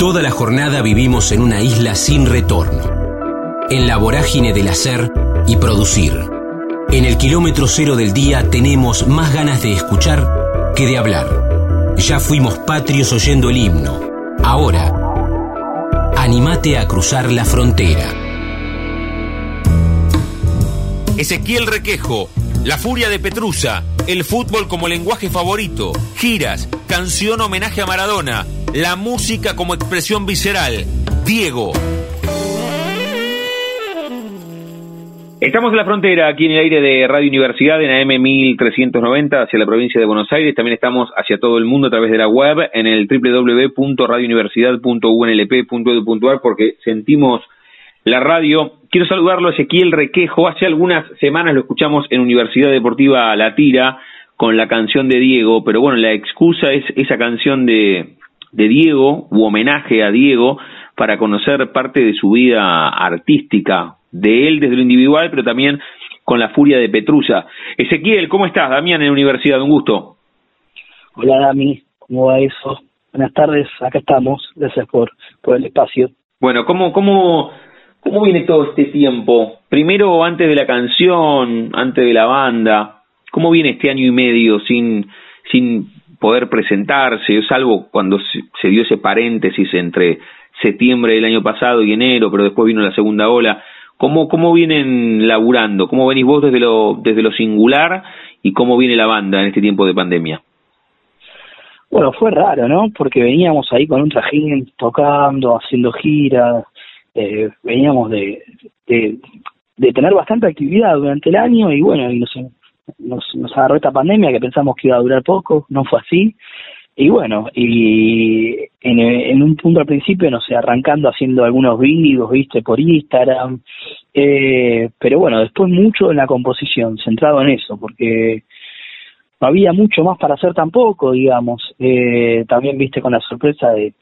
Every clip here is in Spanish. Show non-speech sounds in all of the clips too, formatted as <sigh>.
Toda la jornada vivimos en una isla sin retorno, en la vorágine del hacer y producir. En el kilómetro cero del día tenemos más ganas de escuchar que de hablar. Ya fuimos patrios oyendo el himno. Ahora, animate a cruzar la frontera. Ezequiel Requejo, La Furia de Petrusa, el fútbol como lenguaje favorito, giras, canción homenaje a Maradona, la música como expresión visceral. Diego. Estamos en la frontera, aquí en el aire de Radio Universidad, en AM 1390, hacia la provincia de Buenos Aires. También estamos hacia todo el mundo a través de la web, en el www.radiouniversidad.unlp.edu.ar, porque sentimos la radio. Quiero saludarlo a Ezequiel Requejo. Hace algunas semanas lo escuchamos en Universidad Deportiva La Tira con la canción de Diego, pero bueno, la excusa es esa canción de, de Diego, u homenaje a Diego, para conocer parte de su vida artística, de él desde lo individual, pero también con la furia de Petrusa. Ezequiel, ¿cómo estás? Damián en la universidad, un gusto. Hola Dami, ¿cómo va eso? Buenas tardes, acá estamos, gracias por, por el espacio. Bueno, ¿cómo, cómo, ¿cómo viene todo este tiempo? Primero, antes de la canción, antes de la banda, ¿cómo viene este año y medio sin, sin poder presentarse, salvo cuando se, dio ese paréntesis entre septiembre del año pasado y enero, pero después vino la segunda ola. ¿Cómo, cómo vienen laburando? ¿Cómo venís vos desde lo, desde lo singular y cómo viene la banda en este tiempo de pandemia? Bueno, fue raro, ¿no? Porque veníamos ahí con un trajín tocando, haciendo giras, eh, veníamos de, de, de, tener bastante actividad durante el año y bueno, y nos, nos, nos agarró esta pandemia que pensamos que iba a durar poco, no fue así. Y bueno, y en, un punto al principio, no sé, arrancando haciendo algunos vídeos, viste, por Instagram, eh, pero bueno, después mucho en la composición, centrado en eso, porque no había mucho más para hacer tampoco, digamos. Eh, también viste con la sorpresa de,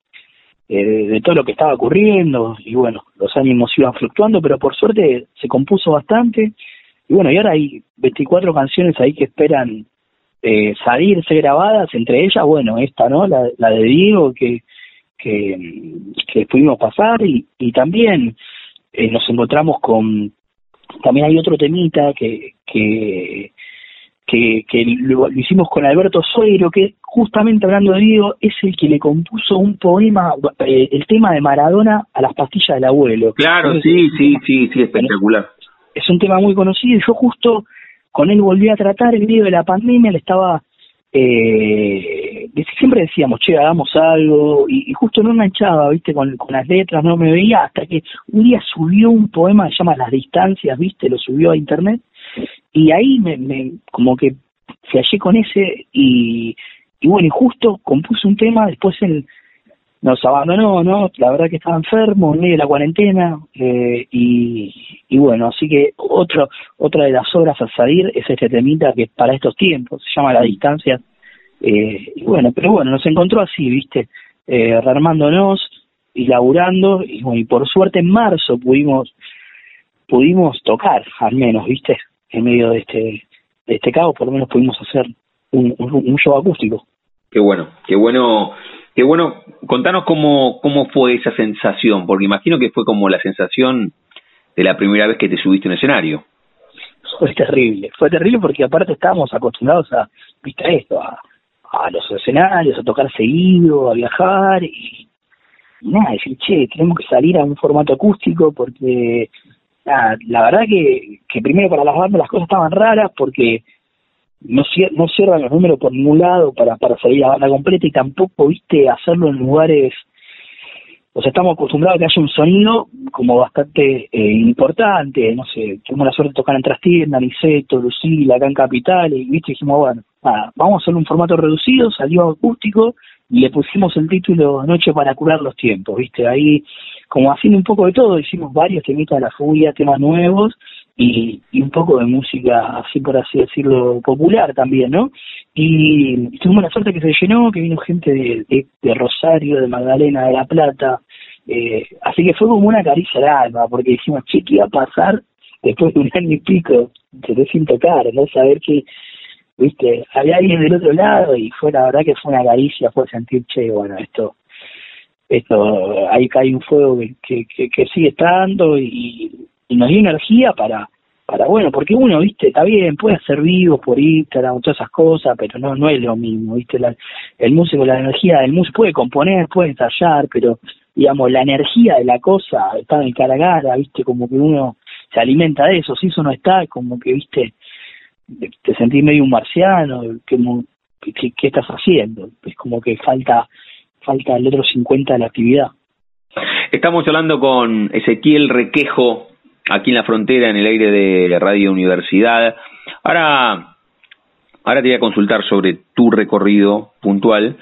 eh, de todo lo que estaba ocurriendo, y bueno, los ánimos iban fluctuando, pero por suerte se compuso bastante y bueno, y ahora hay 24 canciones ahí que esperan eh, salirse grabadas, entre ellas, bueno, esta, ¿no? La, la de Diego que, que, que pudimos pasar y, y también eh, nos encontramos con, también hay otro temita que, que, que, que lo, hicimos con Alberto Suero, que justamente hablando de Diego, es el que le compuso un poema, eh, el tema de Maradona a las pastillas del abuelo. Claro, sí, sí, sí, sí, espectacular es un tema muy conocido y yo justo con él volví a tratar en medio de la pandemia, le estaba, eh, siempre decíamos, che, hagamos algo, y, justo no enganchaba, viste, con, con las letras, no me veía, hasta que un día subió un poema que se llama Las Distancias, viste, lo subió a internet, y ahí me, me como que flashé con ese, y, y bueno, y justo compuse un tema, después en nos abandonó, ¿no? La verdad que estaba enfermo en medio de la cuarentena eh, y, y bueno, así que otro, otra de las obras a salir es este temita que para estos tiempos se llama La Distancia. Eh, y bueno, pero bueno, nos encontró así, ¿viste? Eh, rearmándonos y laburando y bueno, y por suerte en marzo pudimos pudimos tocar al menos, ¿viste? En medio de este de este caos por lo menos pudimos hacer un, un, un show acústico. Qué bueno, qué bueno que bueno, contanos cómo, cómo fue esa sensación, porque imagino que fue como la sensación de la primera vez que te subiste a un escenario. Fue terrible, fue terrible porque aparte estábamos acostumbrados a, viste esto, a, los escenarios, a tocar seguido, a viajar y, nada, decir, che, tenemos que salir a un formato acústico porque la verdad que, que primero para las bandas las cosas estaban raras porque no, no cierran los números por ningún lado para, para salir a banda completa y tampoco, viste, hacerlo en lugares, o sea, estamos acostumbrados a que haya un sonido como bastante eh, importante, no sé, tuvimos la suerte de tocar en Trastienda, Niceto, Lucila, acá en Capital, y viste, dijimos, bueno, vamos a hacer un formato reducido, salió acústico, y le pusimos el título Noche para curar los tiempos, viste, ahí como haciendo un poco de todo, hicimos varios temitas de la furia, temas nuevos, y, y, un poco de música, así por así decirlo, popular también, ¿no? Y tuvimos la suerte que se llenó, que vino gente de, de, Rosario, de Magdalena, de La Plata, eh, así que fue como una caricia al alma, porque dijimos, che, ¿qué iba a pasar después de un año y pico de sin tocar, no? Saber que, viste, había alguien del otro lado y fue la verdad que fue una caricia, fue sentir, che, bueno, esto esto, ahí cae un fuego que, que, que sigue estando y, y nos dio energía para, para bueno, porque uno, viste, está bien, puede hacer vivos por Instagram, todas esas cosas, pero no no es lo mismo, viste, la, el músico, la energía del músico puede componer, puede ensayar, pero digamos, la energía de la cosa está en cara a cara, viste, como que uno se alimenta de eso, si eso no está, como que, viste, te sentís medio un marciano, que, ¿qué, qué estás haciendo? Es como que falta, falta el otro 50 de la actividad. Estamos hablando con Ezequiel Requejo, aquí en la frontera, en el aire de Radio Universidad. Ahora, ahora te voy a consultar sobre tu recorrido puntual,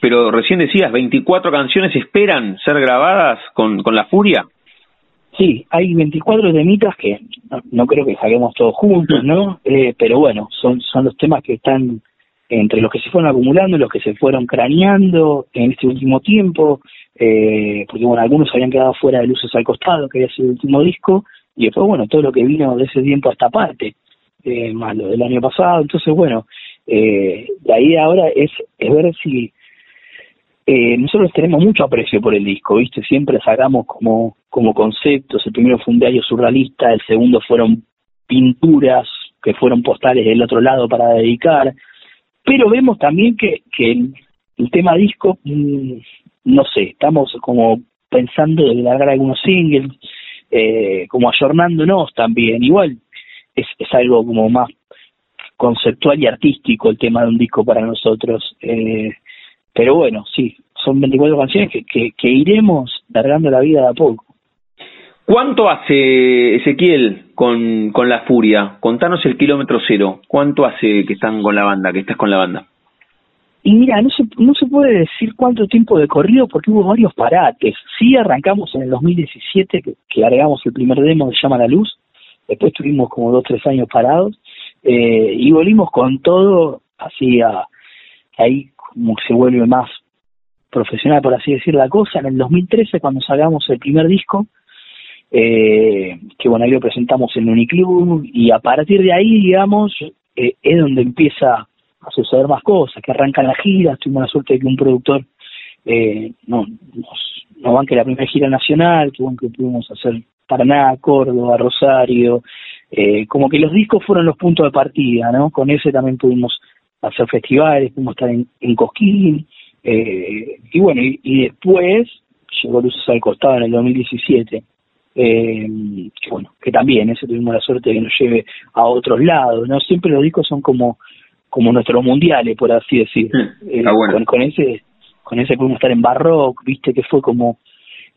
pero recién decías, 24 canciones esperan ser grabadas con, con La Furia. Sí, hay 24 temitas que no, creo que saquemos todos juntos, ¿no? Eh, pero bueno, son, son los temas que están entre los que se fueron acumulando, los que se fueron craneando en este último tiempo, eh, porque bueno, algunos habían quedado fuera de Luces al Costado, que había sido el último disco, y después, bueno, todo lo que vino de ese tiempo a esta parte, eh, más lo del año pasado. Entonces, bueno, eh, la idea ahora es, es ver si eh, nosotros tenemos mucho aprecio por el disco, ¿viste? Siempre sacamos como, como conceptos. El primero fue un diario surrealista, el segundo fueron pinturas que fueron postales del otro lado para dedicar. Pero vemos también que, que el, tema disco, mm, no sé, estamos como pensando de largar algunos singles, eh, como ayornándonos también. Igual es, es algo como más conceptual y artístico el tema de un disco para nosotros. Eh, pero bueno, sí, son 24 canciones que, que, iremos largando la vida de a poco. ¿Cuánto hace Ezequiel con, con La Furia? Contanos el kilómetro cero. ¿Cuánto hace que están con la banda, que estás con la banda? Y mira, no se, no se puede decir cuánto tiempo de corrido porque hubo varios parates. Sí arrancamos en el 2017, que, que agregamos el primer demo de Llama la Luz, después tuvimos como dos, tres años parados, eh, y volvimos con todo así a, ahí como se vuelve más profesional, por así decir la cosa. En el 2013, cuando sacamos el primer disco, eh, que bueno, ahí lo presentamos en Uniclub, y a partir de ahí, digamos, eh, es donde empieza a suceder más cosas, que arrancan las giras, tuvimos la suerte de que un productor eh, no, nos, nos banque la primera gira nacional, que, bueno, que pudimos hacer Paraná, Córdoba, Rosario, eh, como que los discos fueron los puntos de partida, ¿no? Con ese también pudimos hacer festivales, pudimos estar en, en Cosquín, eh, y bueno, y, y, después llegó Luces al Costado en el 2017, eh, que bueno, que también ese tuvimos la suerte de que nos lleve a otros lados, ¿no? Siempre los discos son como como nuestros mundiales, por así decir. Eh, con, ese con ese pudimos estar en Barrock, viste que fue como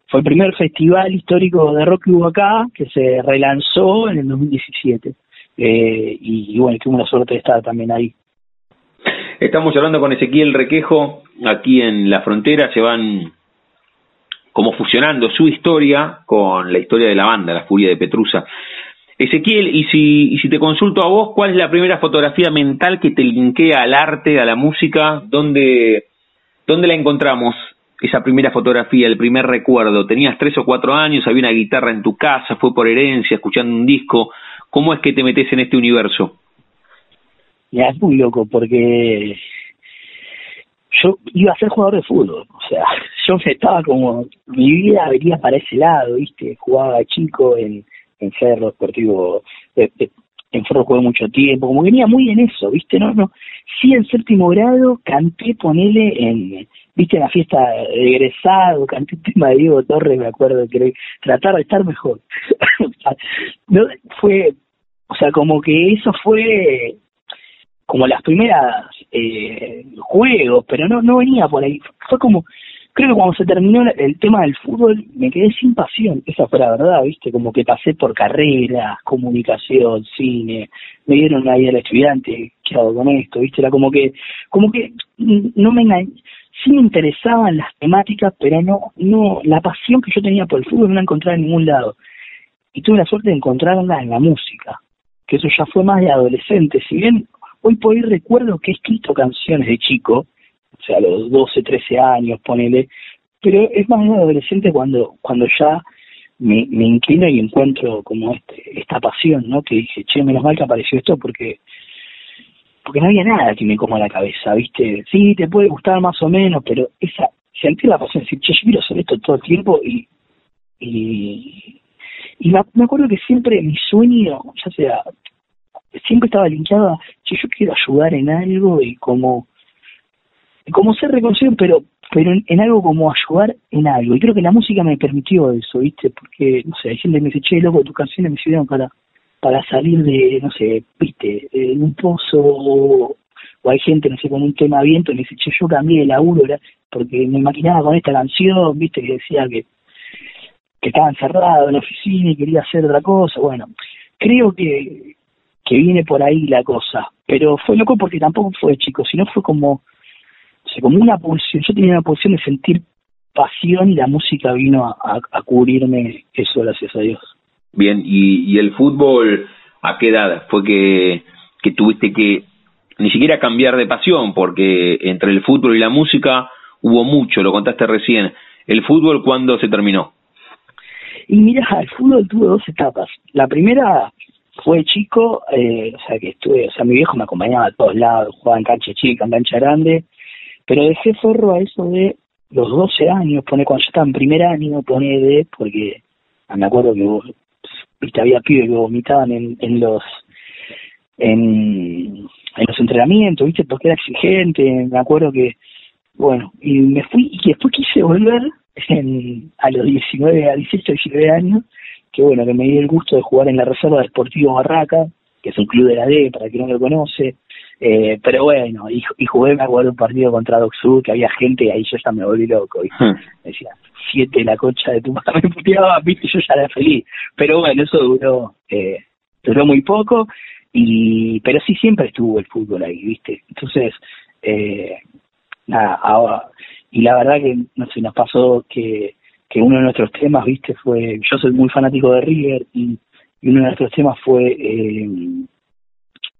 fue el primer festival histórico de rock que hubo acá, que se relanzó en el 2017. Eh, y, y, bueno, tuvimos la suerte de estar también ahí. Estamos hablando con Ezequiel Requejo, aquí en la frontera se van como fusionando su historia con la historia de la banda, La Furia de Petrusa. Ezequiel, y si, y si te consulto a vos, ¿cuál es la primera fotografía mental que te linkea al arte, a la música? ¿Dónde, dónde la encontramos? Esa primera fotografía, el primer recuerdo. Tenías tres o cuatro años, había una guitarra en tu casa, fue por herencia, escuchando un disco. ¿Cómo es que te metes en este universo? Ya es muy loco porque yo iba a ser jugador de fútbol, o sea, <laughs> yo estaba como, mi vida venía para ese lado, ¿viste? Jugaba chico en, en Cerro Deportivo, eh, eh, jugué mucho tiempo, como venía muy en eso, ¿viste? No, no. Sí, en séptimo grado canté, ponele en, ¿viste? En la fiesta de egresado, canté el tema de Diego Torres, me acuerdo, que tratar de estar mejor. <laughs> no, fue, o sea, como que eso fue como las primeras eh, juegos, pero no, no venía por ahí. Fue como, creo que cuando se terminó el tema del fútbol me quedé sin pasión, esa fue la verdad, viste, como que pasé por carreras, comunicación, cine, me dieron vida del estudiante, ¿qué hago con esto? viste, era como que, como que no me engañé, sí me interesaban las temáticas, pero no, no, la pasión que yo tenía por el fútbol no la encontraba en ningún lado. Y tuve la suerte de encontrarla en la música, que eso ya fue más de adolescente, si bien hoy por hoy recuerdo que he escrito canciones de chico, o sea, a los 12, 13 años, ponele, pero es más de adolescente cuando, cuando ya me, me inclino y encuentro como este, esta pasión, ¿no? Que dije, che, menos mal que apareció esto porque porque no había nada que me coma la cabeza, ¿viste? Sí, te puede gustar más o menos, pero esa sentir la pasión, decir, che, yo quiero hacer esto todo el tiempo y, y, y me, acuerdo que siempre mi sueño, ya sea, siempre estaba linkeado a, che, yo quiero ayudar en algo y como, como ser reconocido, pero pero en, algo como ayudar en algo. Y creo que la música me permitió eso, ¿viste? Porque, no sé, hay gente que me dice, che, loco, tus canciones me sirvieron para para salir de, no sé, viste, en un pozo o, hay gente, no sé, con un tema viento y me dice, che, yo cambié de laburo porque me imaginaba con esta canción, viste, que decía que, que estaba encerrado en la oficina y quería hacer otra cosa. Bueno, creo que, que viene por ahí la cosa. Pero fue loco porque tampoco fue chico, sino fue como, o sea, como una pulsión. Yo tenía una pulsión de sentir pasión y la música vino a, a cubrirme eso, gracias a Dios. Bien, y, y el fútbol, ¿a qué edad fue que, que tuviste que ni siquiera cambiar de pasión? Porque entre el fútbol y la música hubo mucho, lo contaste recién. ¿El fútbol cuándo se terminó? Y mira, el fútbol tuvo dos etapas. La primera fue chico, eh, o sea que estuve, o sea, mi viejo me acompañaba a todos lados, jugaba en cancha chica, en cancha grande, pero dejé forro a eso de los 12 años, pone cuando yo estaba en primer año, pone de, porque me acuerdo que vos viste había pibes que vomitaban en, en los en, en los entrenamientos viste porque era exigente me acuerdo que bueno y me fui y después quise volver en, a los 19 a 18 19 años que bueno que me di el gusto de jugar en la reserva de Sportivo Barraca que es un club de la D para quien no lo conoce eh, pero bueno y, y jugué me acuerdo un partido contra Doc que había gente y ahí yo ya me volví loco ¿viste? Hmm. decía siete la concha de tu madre <laughs> me puteaba, viste, yo ya era feliz. Pero bueno, eso duró, eh, duró muy poco, y pero sí siempre estuvo el fútbol ahí, viste. Entonces, eh, nada, ahora, y la verdad que, no sé, nos pasó que, que uno de nuestros temas, viste, fue, yo soy muy fanático de River, y, uno de nuestros temas fue eh,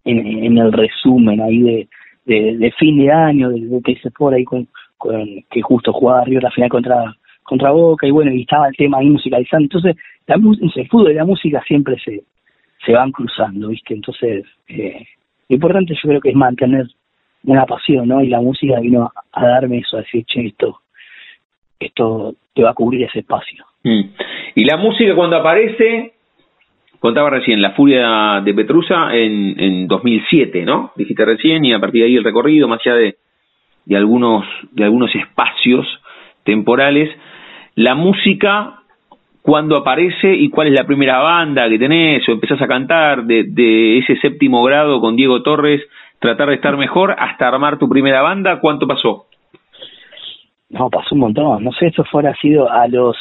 en, el resumen ahí de, fin de año, de, de se por ahí con, con, que justo jugaba River la final contra contra Boca y bueno, y estaba el tema ahí musicalizando. Entonces, la, el fútbol y la música siempre se, se van cruzando, ¿viste? Entonces, eh, lo importante yo creo que es mantener una pasión, ¿no? Y la música vino a, darme eso, a decir, che, esto, esto te va a cubrir ese espacio. Mm. Y la música cuando aparece, contaba recién, La Furia de Petrusa en, en 2007, ¿no? Dijiste recién, y a partir de ahí el recorrido, más allá de, algunos, espacios temporales, la música cuándo aparece y cuál es la primera banda que tenés o empezás a cantar de, de, ese séptimo grado con Diego Torres, tratar de estar mejor hasta armar tu primera banda, ¿cuánto pasó? No, pasó un montón, no sé, eso fuera sido a los...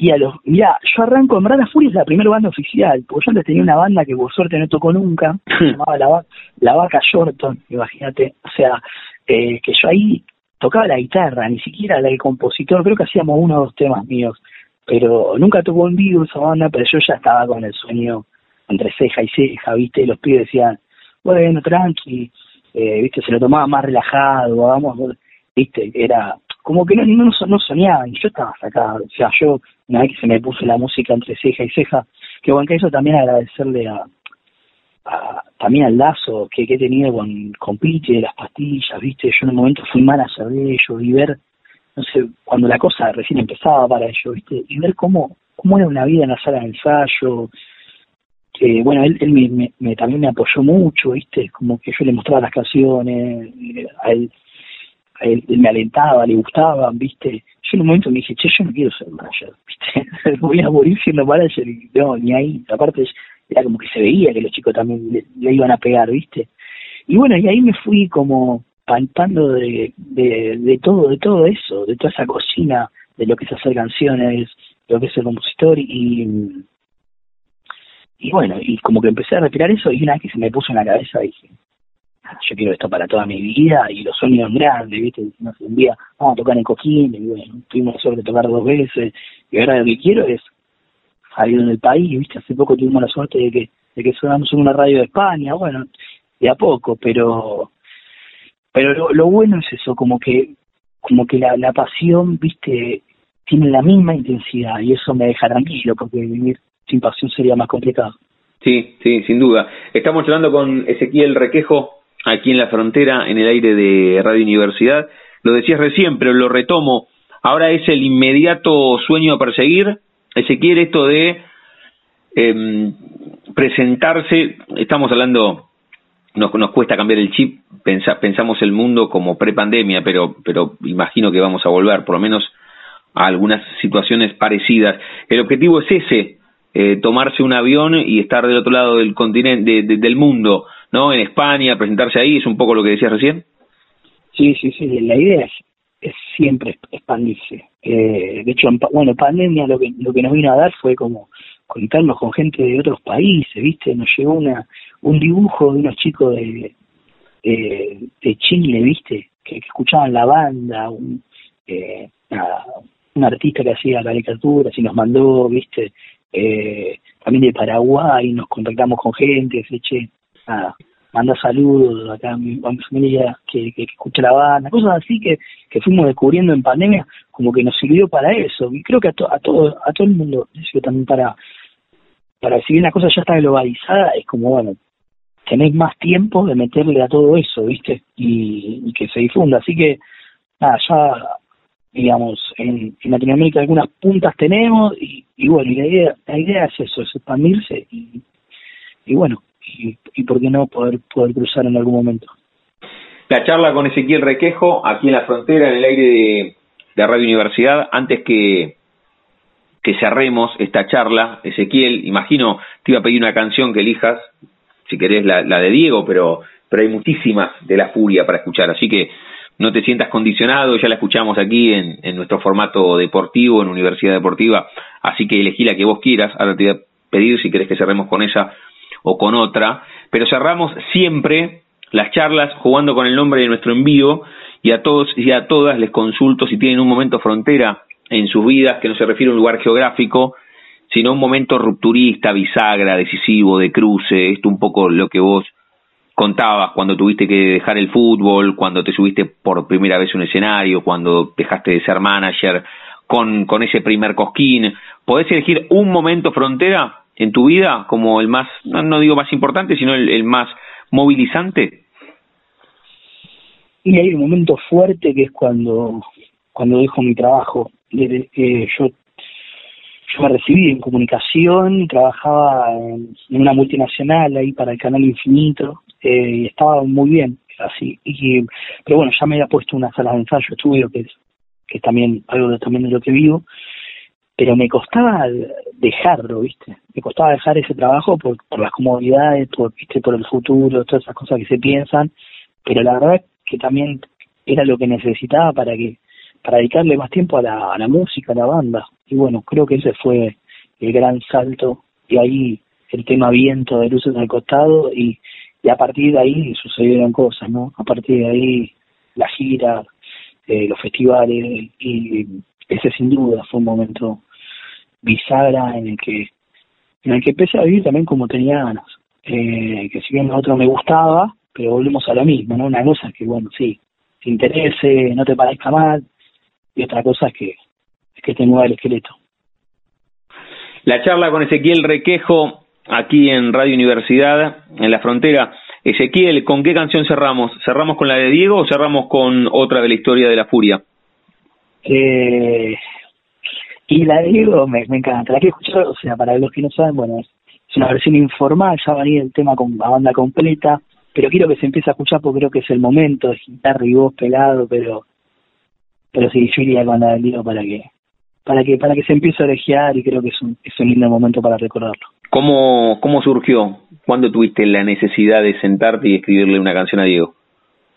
Y a los... Mira, yo arranco en Brana Furia, es la primera banda oficial, porque yo antes tenía una banda que por suerte no tocó nunca, <laughs> se llamaba La, la Vaca Shorton, imagínate, o sea, eh, que yo ahí tocaba la guitarra, ni siquiera la del compositor, creo que hacíamos uno o dos temas míos, pero nunca tocó en vivo esa banda, pero yo ya estaba con el sueño entre ceja y ceja, viste, los pibes decían, bueno, tranqui, eh, viste, se lo tomaba más relajado, vamos, viste, era como que no, no, no soñaban, y yo estaba sacado, o sea, yo, una vez que se me puso la música entre ceja y ceja, que bueno, que eso también agradecerle a, también al lazo que, he tenido con, con Piti de las pastillas, viste, yo en un momento fui a de ellos y ver, no sé, cuando la cosa recién empezaba para ellos, viste, y ver cómo, cómo era una vida en la sala de ensayo, que bueno, él, él me, también me apoyó mucho, viste, como que yo le mostraba las canciones, a él, a él, me alentaba, le gustaban, viste, yo en un momento me dije, che, yo no quiero ser manager, viste, <laughs> voy a morir siendo manager y no, ni ahí, aparte era como que se veía que los chicos también le, iban a pegar, ¿viste? Y bueno, y ahí me fui como palpando de, de, todo, de todo eso, de toda esa cocina, de lo que es hacer canciones, de lo que es ser compositor y y bueno, y como que empecé a respirar eso y una vez que se me puso en la cabeza dije, yo quiero esto para toda mi vida y los sueños grandes, ¿viste? Un día vamos a tocar en Coquín y bueno, tuvimos la suerte de tocar dos veces y ahora lo que quiero es salido en el país, viste, hace poco tuvimos la suerte de que, de que sonamos en una radio de España, bueno, de a poco, pero pero lo, bueno es eso, como que como que la, la pasión, viste, tiene la misma intensidad y eso me deja tranquilo porque vivir sin pasión sería más complicado. Sí, sí, sin duda. Estamos hablando con Ezequiel Requejo aquí en la frontera, en el aire de Radio Universidad. lo decías recién, pero lo retomo, ahora es el inmediato sueño a perseguir, Ezequiel, esto de eh, presentarse, estamos hablando, nos, nos cuesta cambiar el chip, pensamos el mundo como prepandemia, pero, pero imagino que vamos a volver, por lo menos a algunas situaciones parecidas. El objetivo es ese, eh, tomarse un avión y estar del otro lado del continente, del mundo, ¿no? En España, presentarse ahí, es un poco lo que decías recién. Sí, sí, sí, la idea es, es siempre expandirse. Eh, de hecho, bueno, pandemia lo que, lo que nos vino a dar fue como conectarnos con gente de otros países, ¿viste? Nos llegó una un dibujo de unos chicos de, de, Chile, ¿viste? Que, escuchaban la banda, un, eh, un artista que hacía caricaturas y nos mandó, ¿viste? Eh, también de Paraguay, nos contactamos con gente, che, nada, manda saludos acá a mi, familia que, que, escucha la banda, cosas así que, que fuimos descubriendo en pandemia, como que nos sirvió para eso. Y creo que a, a todo a todo el mundo sirvió también para, para si bien la cosa ya está globalizada, es como, bueno, tenés más tiempo de meterle a todo eso, ¿viste? Y, y que se difunda. Así que, nada, ya, digamos, en, en Latinoamérica algunas puntas tenemos y, y bueno, y la idea, la idea es eso, es expandirse y, y bueno, y, por qué no poder, poder cruzar en algún momento. La charla con Ezequiel Requejo, aquí en la frontera, en el aire de, de Radio Universidad, antes que, que cerremos esta charla, Ezequiel, imagino, te iba a pedir una canción que elijas, si querés la, la de Diego, pero, pero hay muchísimas de La Furia para escuchar, así que no te sientas condicionado, ya la escuchamos aquí en, en nuestro formato deportivo, en Universidad Deportiva, así que elegí la que vos quieras, ahora te voy a pedir si querés que cerremos con esa o con otra, pero cerramos siempre las charlas jugando con el nombre de nuestro envío y a todos y a todas les consulto si tienen un momento frontera en sus vidas que no se refiere a un lugar geográfico, sino un momento rupturista, bisagra, decisivo, de cruce, esto un poco lo que vos contabas cuando tuviste que dejar el fútbol, cuando te subiste por primera vez a un escenario, cuando dejaste de ser manager, con, con ese primer cosquín. ¿Podés elegir un momento frontera en tu vida como el más, no, digo más importante, sino el, más movilizante? Y hay un momento fuerte que es cuando, cuando dejo mi trabajo. Eh, yo, yo me recibí en comunicación, trabajaba en, una multinacional ahí para el canal Infinito, eh, y estaba muy bien, así. Y, pero bueno, ya me había puesto una sala de ensayo, estudio, que es, que también algo de, también de lo que vivo, pero me costaba dejarlo, ¿viste? Me costaba dejar ese trabajo por, las comodidades, por, ¿viste? por el futuro, todas esas cosas que se piensan, pero la verdad que también era lo que necesitaba para que para dedicarle más tiempo a la, a la música, a la banda. Y bueno, creo que ese fue el gran salto. Y ahí el tema viento de luces al costado y, y a partir de ahí sucedieron cosas, ¿no? A partir de ahí la gira, eh, los festivales y ese sin duda fue un momento bisagra en el que en el que empecé a vivir también como tenía ganas. Eh, que si bien a otro me gustaba, pero volvemos a lo mismo, ¿no? Una cosa es que, bueno, sí, te interese, no te parezca mal, y otra cosa es que, es que te mueva el esqueleto. La charla con Ezequiel Requejo, aquí en Radio Universidad, en la frontera. Ezequiel, ¿con qué canción cerramos? ¿Cerramos con la de Diego o cerramos con otra de la historia de la furia? Eh, y la de Diego me, encanta, la que escuchar, o sea, para los que no saben, bueno, es, una versión informal, ya venía el tema con la banda completa, pero quiero que se empiece a escuchar porque creo que es el momento, es guitarra y voz pelado, pero pero sí, yo iría con la de Diego para que para que para que se empiece a orejear y creo que es un, es un lindo momento para recordarlo. ¿Cómo, ¿Cómo surgió? ¿Cuándo tuviste la necesidad de sentarte y escribirle una canción a Diego?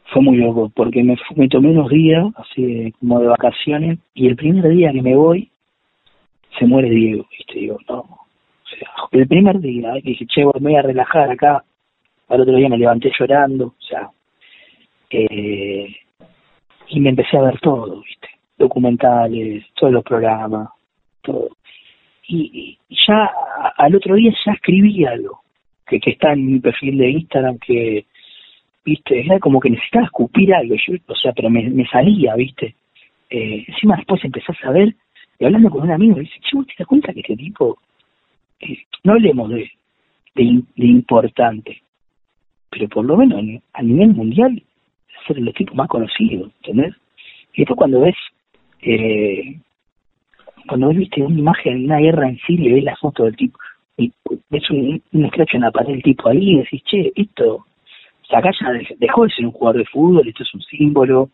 Fue muy loco, porque me, me tomé unos días, así como de vacaciones, y el primer día que me voy, se muere Diego, ¿viste? Digo, no. O sea, el primer día que dije, che, me voy a relajar acá, al otro día me levanté llorando, o sea, eh, y me empecé a ver todo, ¿viste? Documentales, todos los programas, todo. Y, ya al otro día ya escribí algo, que, que está en mi perfil de Instagram, que, ¿viste? Era como que necesitaba escupir algo, yo, o sea, pero me, me salía, ¿viste? Eh, encima después empezás a ver y hablando con un amigo, dice, che, ¿te das cuenta que este tipo, no hablemos de, de, importante, pero por lo menos a nivel mundial es el tipo más conocido, ¿entendés? Y después cuando ves, eh, cuando ves, viste, una imagen, una guerra en Siria, ves la foto del tipo, y ves un, un escracho en la pared del tipo ahí y decís, che, esto, o sea, acá ya dejó de ser un jugador de fútbol, esto es un símbolo,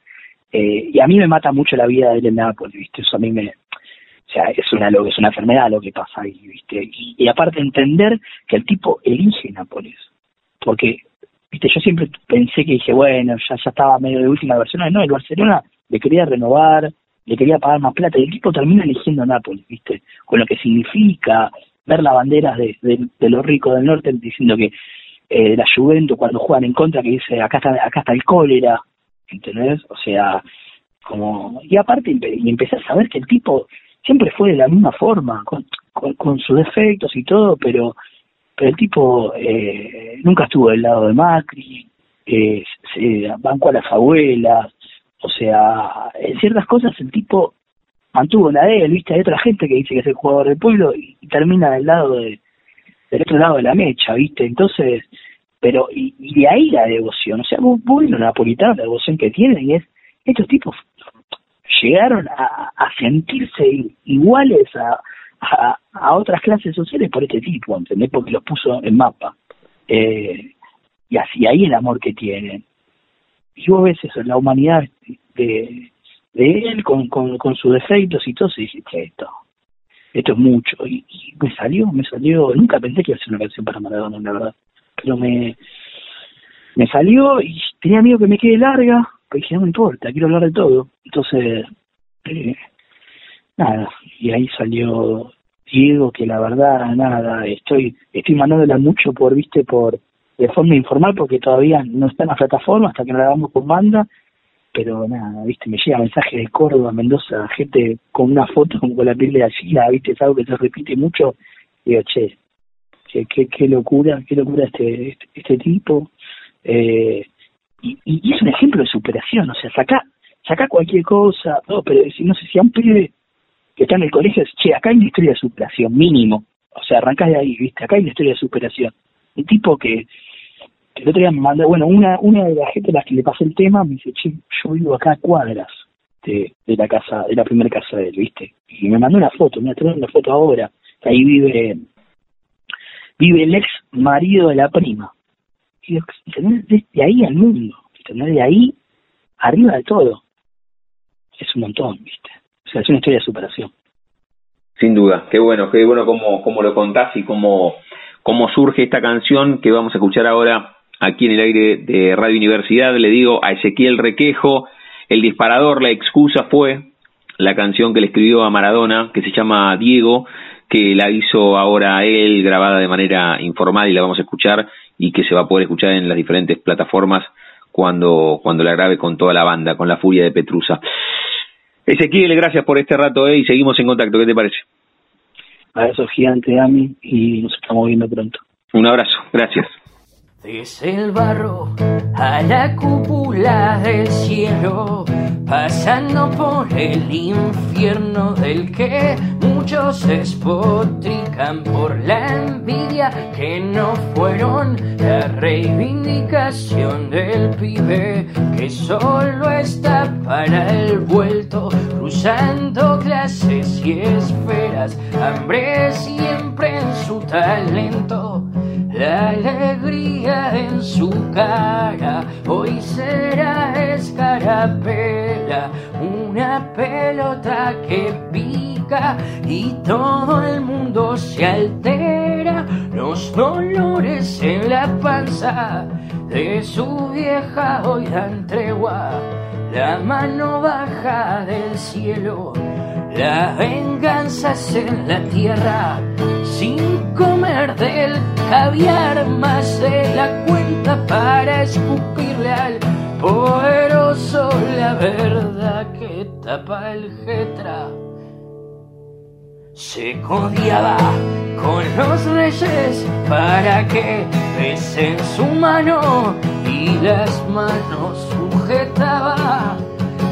eh, y a mí me mata mucho la vida de él en Nápoles, viste, eso a mí me, o sea, es una, es una enfermedad lo que pasa ahí, ¿viste? Y, aparte entender que el tipo elige Nápoles. Porque, ¿viste? Yo siempre pensé que dije, bueno, ya, ya estaba medio de última versión. No, el Barcelona le quería renovar, le quería pagar más plata. Y el tipo termina eligiendo Nápoles, ¿viste? Con lo que significa ver las banderas de, de, los ricos del norte diciendo que eh, la Juventus cuando juegan en contra que dice acá está acá está el cólera ¿entendés? o sea como y aparte y empecé a saber que el tipo siempre fue de la misma forma, con, con, sus defectos y todo, pero, pero el tipo eh, nunca estuvo del lado de Macri, eh, se bancó a las abuelas, o sea, en ciertas cosas el tipo mantuvo la de él, viste, hay otra gente que dice que es el jugador del pueblo y, termina del lado de, del otro lado de la mecha, viste, entonces, pero, y, de ahí la devoción, o sea, vos, vos los napolitanos, la devoción que tienen es, estos tipos llegaron a, sentirse iguales a, a, otras clases sociales por este tipo, ¿entendés? Porque los puso en mapa. Eh, y así ahí el amor que tienen. Y vos ves eso, la humanidad de, de él con, con, con sus defectos y todo, y dices, esto, esto es mucho. Y, me salió, me salió, nunca pensé que iba a ser una canción para Maradona, la verdad. Pero me, me salió y tenía miedo que me quede larga, pues dije, no me importa, quiero hablar de todo. Entonces, eh, nada, y ahí salió Diego, que la verdad, nada, estoy estoy mandándola mucho por, viste, por de forma informal, porque todavía no está en la plataforma hasta que no la hagamos con banda, pero nada, viste, me llega mensaje de Córdoba, Mendoza, gente con una foto <laughs> con la piel de la viste, es algo que se repite mucho, y digo, che, qué, qué, locura, qué locura este, este, este tipo, eh, y, y, es un ejemplo de superación, o sea, saca, saca cualquier cosa, no, pero si no sé si a un pibe que está en el colegio, che, acá hay una historia de superación, mínimo, o sea, arrancás de ahí, viste, acá hay una historia de superación. Un tipo que, el otro día me mandó, bueno, una, una de las gente a las que le pasé el tema me dice, che, yo vivo acá a cuadras de, de la casa, de la primera casa de él, viste, y me mandó una foto, me trae una foto ahora, que ahí vive, vive el ex marido de la prima, y desde ahí al mundo, tener De ahí arriba de todo. Es un montón, ¿viste? O sea, es una historia de superación. Sin duda, qué bueno, qué bueno cómo, cómo lo contás y cómo, cómo surge esta canción que vamos a escuchar ahora aquí en el aire de Radio Universidad. Le digo a Ezequiel Requejo, el disparador, la excusa fue la canción que le escribió a Maradona, que se llama Diego, que la hizo ahora él, grabada de manera informal y la vamos a escuchar y que se va a poder escuchar en las diferentes plataformas cuando, cuando la grabe con toda la banda, con la furia de Petrusa. Ezequiel, gracias por este rato eh, y seguimos en contacto. ¿Qué te parece? Abrazo gigante, Ami, y nos estamos viendo pronto. Un abrazo, gracias. Desde el barro a la cúpula del cielo, pasando por el infierno del que muchos se por la envidia que no fueron la reivindicación del pibe que solo está para el vuelto, cruzando clases y esferas, hambre siempre en su talento la alegría en su cara. Hoy será escarapela, una pelota que pica y todo el mundo se altera. Los dolores en la panza de su vieja hoy dan tregua, la mano baja del cielo la venganza es en la tierra, sin comer del caviar más de la cuenta para escupirle al poderoso la verdad que tapa el jetra. Se codiaba con los reyes para que besen su mano y las manos sujetaba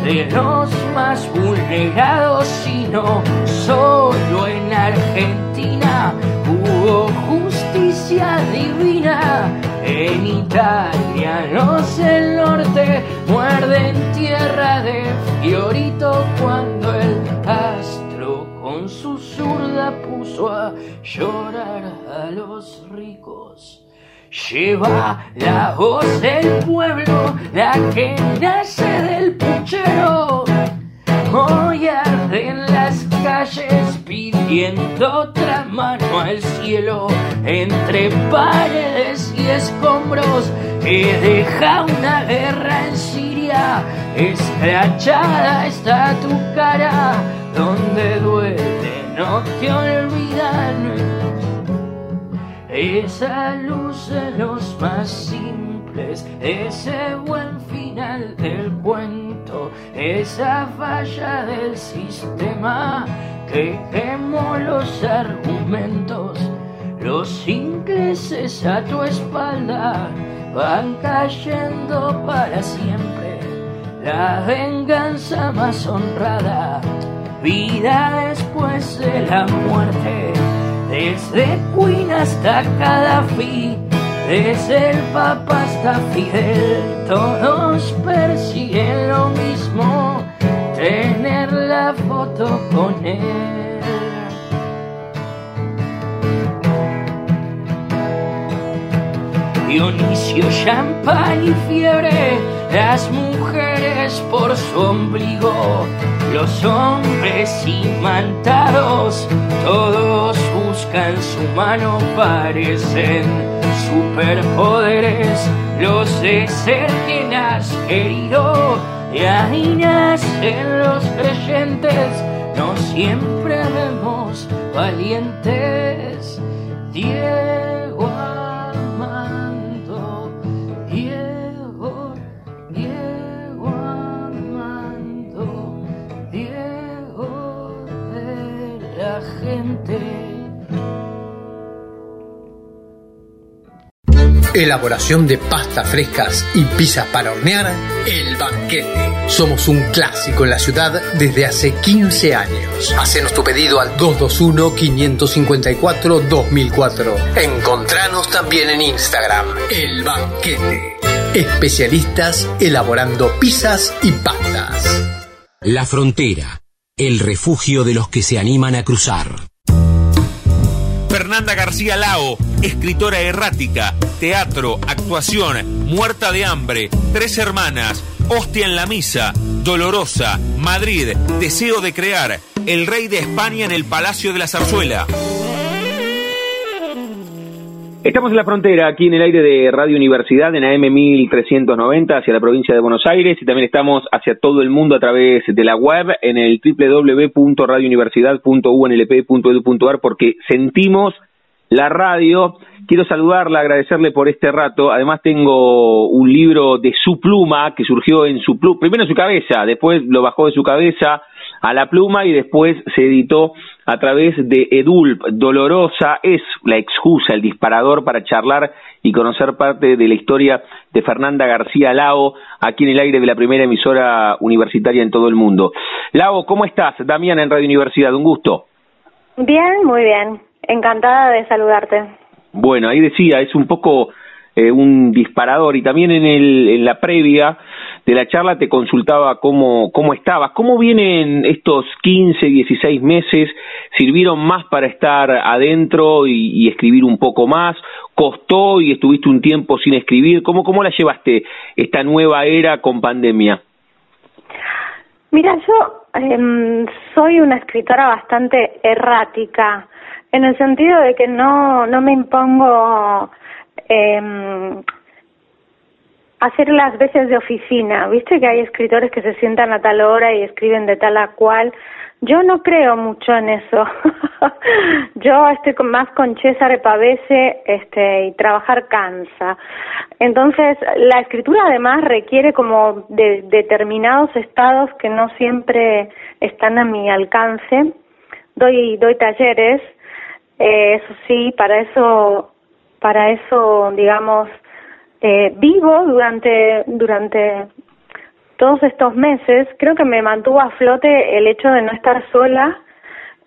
de los más vulnerados, sino solo en Argentina hubo justicia divina. En Italia los del norte muerden tierra de meteorito cuando el astro con su zurda puso a llorar a los ricos. Lleva la voz del pueblo, la que nace del puchero. Hoy en las calles pidiendo otra mano al cielo entre paredes y escombros que deja una guerra en Siria. Escrachada está tu cara, donde duele no te olvidan. Esa luz de los más simples, ese buen final del cuento, esa falla del sistema que quemó los argumentos, los ingleses a tu espalda van cayendo para siempre. La venganza más honrada, vida después de la muerte, desde Queen hasta Gaddafi, desde el Papa hasta Fidel, todos persiguen lo mismo, tener la foto con él. Dionisio, champán y fiebre, las mujeres por su ombligo, los hombres imantados, todos buscan su mano, parecen superpoderes, los de ser quien has querido, y ahí nacen los creyentes, no siempre vemos valientes. Gente. Elaboración de pastas frescas y pizzas para hornear, El Banquete. Somos un clásico en la ciudad desde hace 15 años. Hacenos tu pedido al 221-554-2004. Encontranos también en Instagram, El Banquete. Especialistas elaborando pizzas y pastas. La Frontera, el refugio de los que se animan a cruzar. Fernanda García Lao, escritora errática, teatro, actuación, muerta de hambre, tres hermanas, hostia en la misa, dolorosa, Madrid, deseo de crear, el rey de España en el Palacio de la Zarzuela. Estamos en la frontera, aquí en el aire de Radio Universidad, en AM 1390, hacia la provincia de Buenos Aires, y también estamos hacia todo el mundo a través de la web, en el www.radiouniversidad.unlp.edu.ar, porque sentimos la radio. Quiero saludarla, agradecerle por este rato. Además tengo un libro de su pluma, que surgió en su pluma, primero en su cabeza, después lo bajó de su cabeza a la pluma y después se editó a través de Edulp. Dolorosa es la excusa, el disparador para charlar y conocer parte de la historia de Fernanda García Lao, aquí en el aire de la primera emisora universitaria en todo el mundo. Lao, ¿cómo estás? Damián en Radio Universidad, un gusto. Bien, muy bien. Encantada de saludarte. Bueno, ahí decía, es un poco eh, un disparador. Y también en, el, en la previa de la charla te consultaba cómo, cómo estabas, cómo vienen estos 15, 16 meses, sirvieron más para estar adentro y, escribir un poco más, costó y estuviste un tiempo sin escribir, ¿cómo, cómo la llevaste esta nueva era con pandemia? Mira, yo eh, soy una escritora bastante errática, en el sentido de que no, no me impongo eh, hacer las veces de oficina. Viste que hay escritores que se sientan a tal hora y escriben de tal a cual. Yo no creo mucho en eso. <laughs> Yo estoy más con César Pavese este, y trabajar cansa. Entonces, la escritura además requiere como de determinados estados que no siempre están a mi alcance. Doy, doy talleres, eh, eso sí, para eso, para eso, digamos, eh, vivo durante, durante todos estos meses, creo que me mantuvo a flote el hecho de no estar sola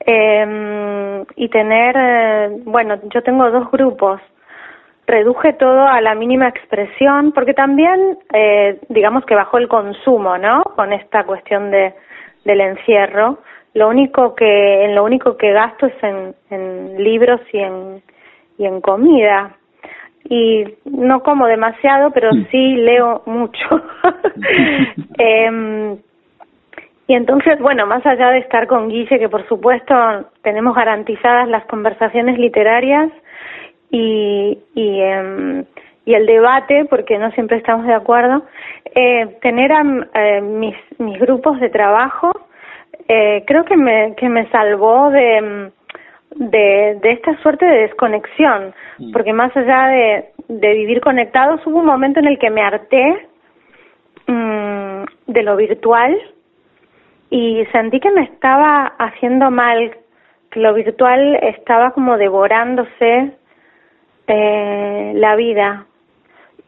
eh, y tener, eh, bueno, yo tengo dos grupos, reduje todo a la mínima expresión, porque también, eh, digamos que bajó el consumo, ¿no? Con esta cuestión de, del encierro. Lo único que, en lo único que gasto es en, en libros y en, y en comida. Y no como demasiado, pero Mm. sí leo mucho. <laughs> Em, y entonces, bueno, más allá de estar con Guille, que por supuesto tenemos garantizadas las conversaciones literarias y, y, em, y el debate, porque no siempre estamos de acuerdo, eh, tener a eh, mis, mis grupos de trabajo, eh, creo que me, que me salvó de, em, de, de esta suerte de desconexión, porque más allá de, de vivir conectados, hubo un momento en el que me harté mm, de lo virtual y sentí que me estaba haciendo mal, que lo virtual estaba como devorándose eh, la vida.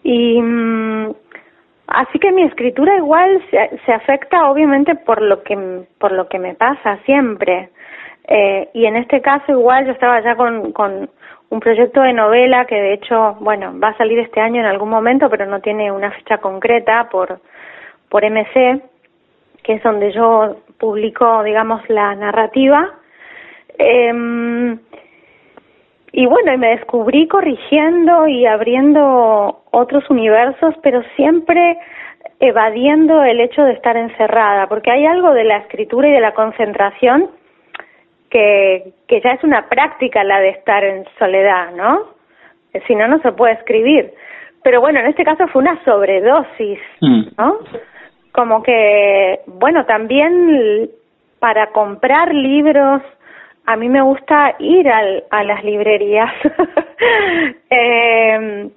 Y mm, así que mi escritura igual se, se afecta obviamente por lo que por lo que me pasa siempre. Eh, y en este caso igual yo estaba ya con, con un proyecto de novela que de hecho, bueno, va a salir este año en algún momento, pero no tiene una fecha concreta por por MC, que es donde yo publico, digamos, la narrativa. Em, y bueno, y me descubrí corrigiendo y abriendo otros universos, pero siempre evadiendo el hecho de estar encerrada, porque hay algo de la escritura y de la concentración que, que ya es una práctica la de estar en soledad, ¿no? Si no, no se puede escribir. Pero bueno, en este caso fue una sobredosis, Mm. ¿no? Como que, bueno, también para comprar libros, a mí me gusta ir al, a las librerías <laughs> eh,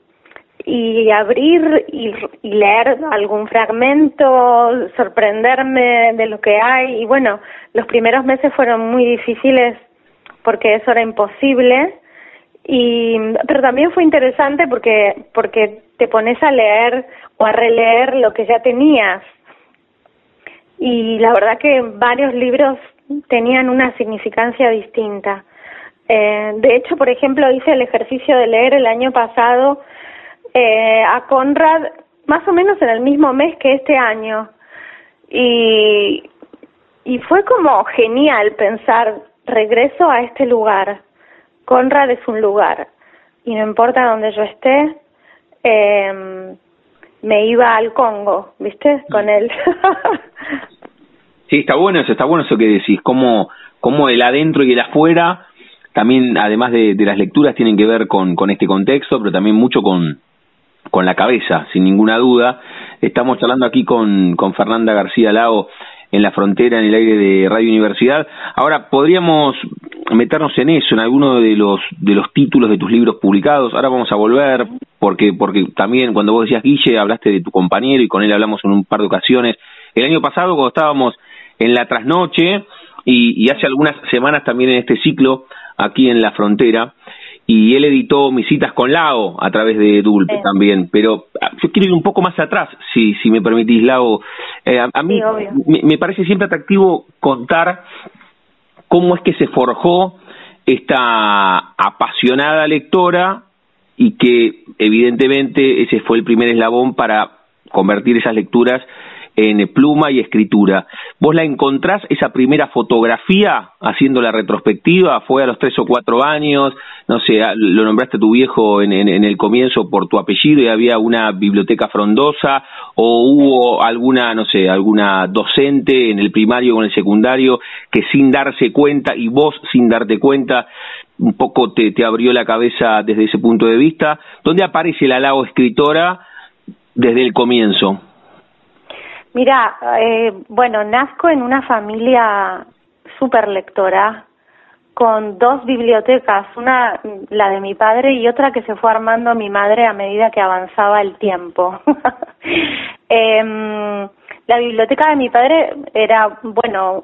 y abrir y, y leer algún fragmento, sorprenderme de lo que hay. Y bueno, los primeros meses fueron muy difíciles porque eso era imposible. Y, pero también fue interesante porque, porque te pones a leer o a releer lo que ya tenías. Y la verdad que varios libros tenían una significancia distinta. Eh, de hecho, por ejemplo, hice el ejercicio de leer el año pasado eh, a Conrad más o menos en el mismo mes que este año. Y, y fue como genial pensar, regreso a este lugar. Conrad es un lugar. Y no importa donde yo esté, eh, me iba al Congo, ¿viste? Con él. <laughs> Sí, está bueno eso, está bueno eso que decís, cómo, cómo el adentro y el afuera, también además de, de las lecturas, tienen que ver con, con este contexto, pero también mucho con, con la cabeza, sin ninguna duda. Estamos charlando aquí con, Fernanda García Lago en la frontera, en el aire de Radio Universidad. Ahora, podríamos meternos en eso, en alguno de los, de los títulos de tus libros publicados. Ahora vamos a volver, porque, porque también cuando vos decías Guille, hablaste de tu compañero y con él hablamos en un par de ocasiones. El año pasado, cuando estábamos en la trasnoche, y hace algunas semanas también en este ciclo, aquí en la frontera, y él editó Mis citas con Lao a través de Dulpe Sí. también, pero ah, yo quiero ir un poco más atrás, si, si me permitís, Lao. Eh, a, a mí Sí, obvio. me, me parece siempre atractivo contar cómo es que se forjó esta apasionada lectora y que evidentemente ese fue el primer eslabón para convertir esas lecturas en pluma y escritura. ¿Vos la encontrás esa primera fotografía haciendo la retrospectiva? ¿Fue a los tres o cuatro años? No sé, a- lo nombraste a tu viejo en, en- el comienzo por tu apellido y había una biblioteca frondosa o hubo alguna, no sé, alguna docente en el primario o en el secundario que sin darse cuenta y vos sin darte cuenta un poco te, te abrió la cabeza desde ese punto de vista. ¿Dónde aparece la Lago escritora desde el comienzo? Mira, eh, bueno, nazco en una familia súper lectora, con dos bibliotecas, una la de mi padre y otra que se fue armando mi madre a medida que avanzaba el tiempo. <laughs> Em, la biblioteca de mi padre era, bueno,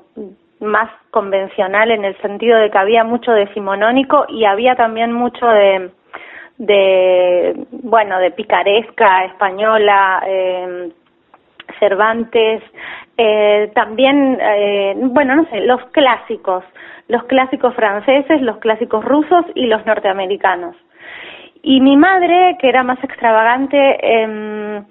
más convencional en el sentido de que había mucho decimonónico y había también mucho de, de bueno, de picaresca española, eh, Cervantes, eh, también, eh, bueno, no sé, los clásicos, los clásicos franceses, los clásicos rusos y los norteamericanos. Y mi madre, que era más extravagante, eh,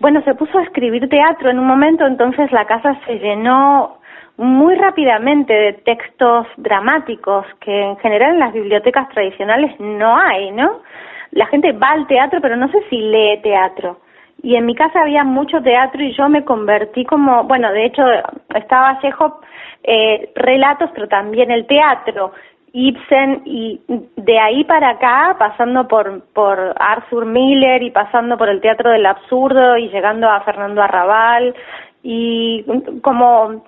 bueno, se puso a escribir teatro en un momento, entonces la casa se llenó muy rápidamente de textos dramáticos que en general en las bibliotecas tradicionales no hay, ¿no? La gente va al teatro, pero no sé si lee teatro. Y en mi casa había mucho teatro y yo me convertí como, bueno, de hecho estaba Chekhov, eh, relatos, pero también el teatro. Ibsen y de ahí para acá, pasando por, por Arthur Miller y pasando por el Teatro del Absurdo y llegando a Fernando Arrabal y como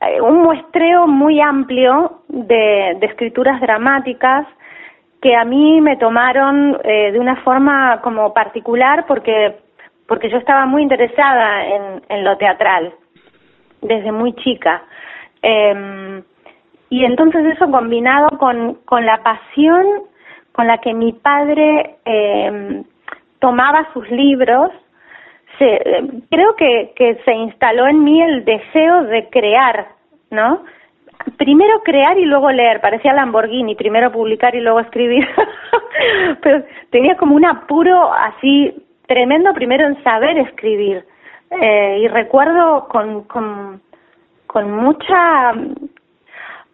eh, un muestreo muy amplio de, de escrituras dramáticas que a mí me tomaron eh, de una forma como particular porque porque yo estaba muy interesada en, en lo teatral desde muy chica. Eh, y entonces eso combinado con, con la pasión con la que mi padre eh, tomaba sus libros, se, creo que, que se instaló en mí el deseo de crear, ¿no? Primero crear y luego leer, parecía Lamborghini, primero publicar y luego escribir, <laughs> pero tenía como un apuro así tremendo primero en saber escribir. Eh, y recuerdo con, con, mucha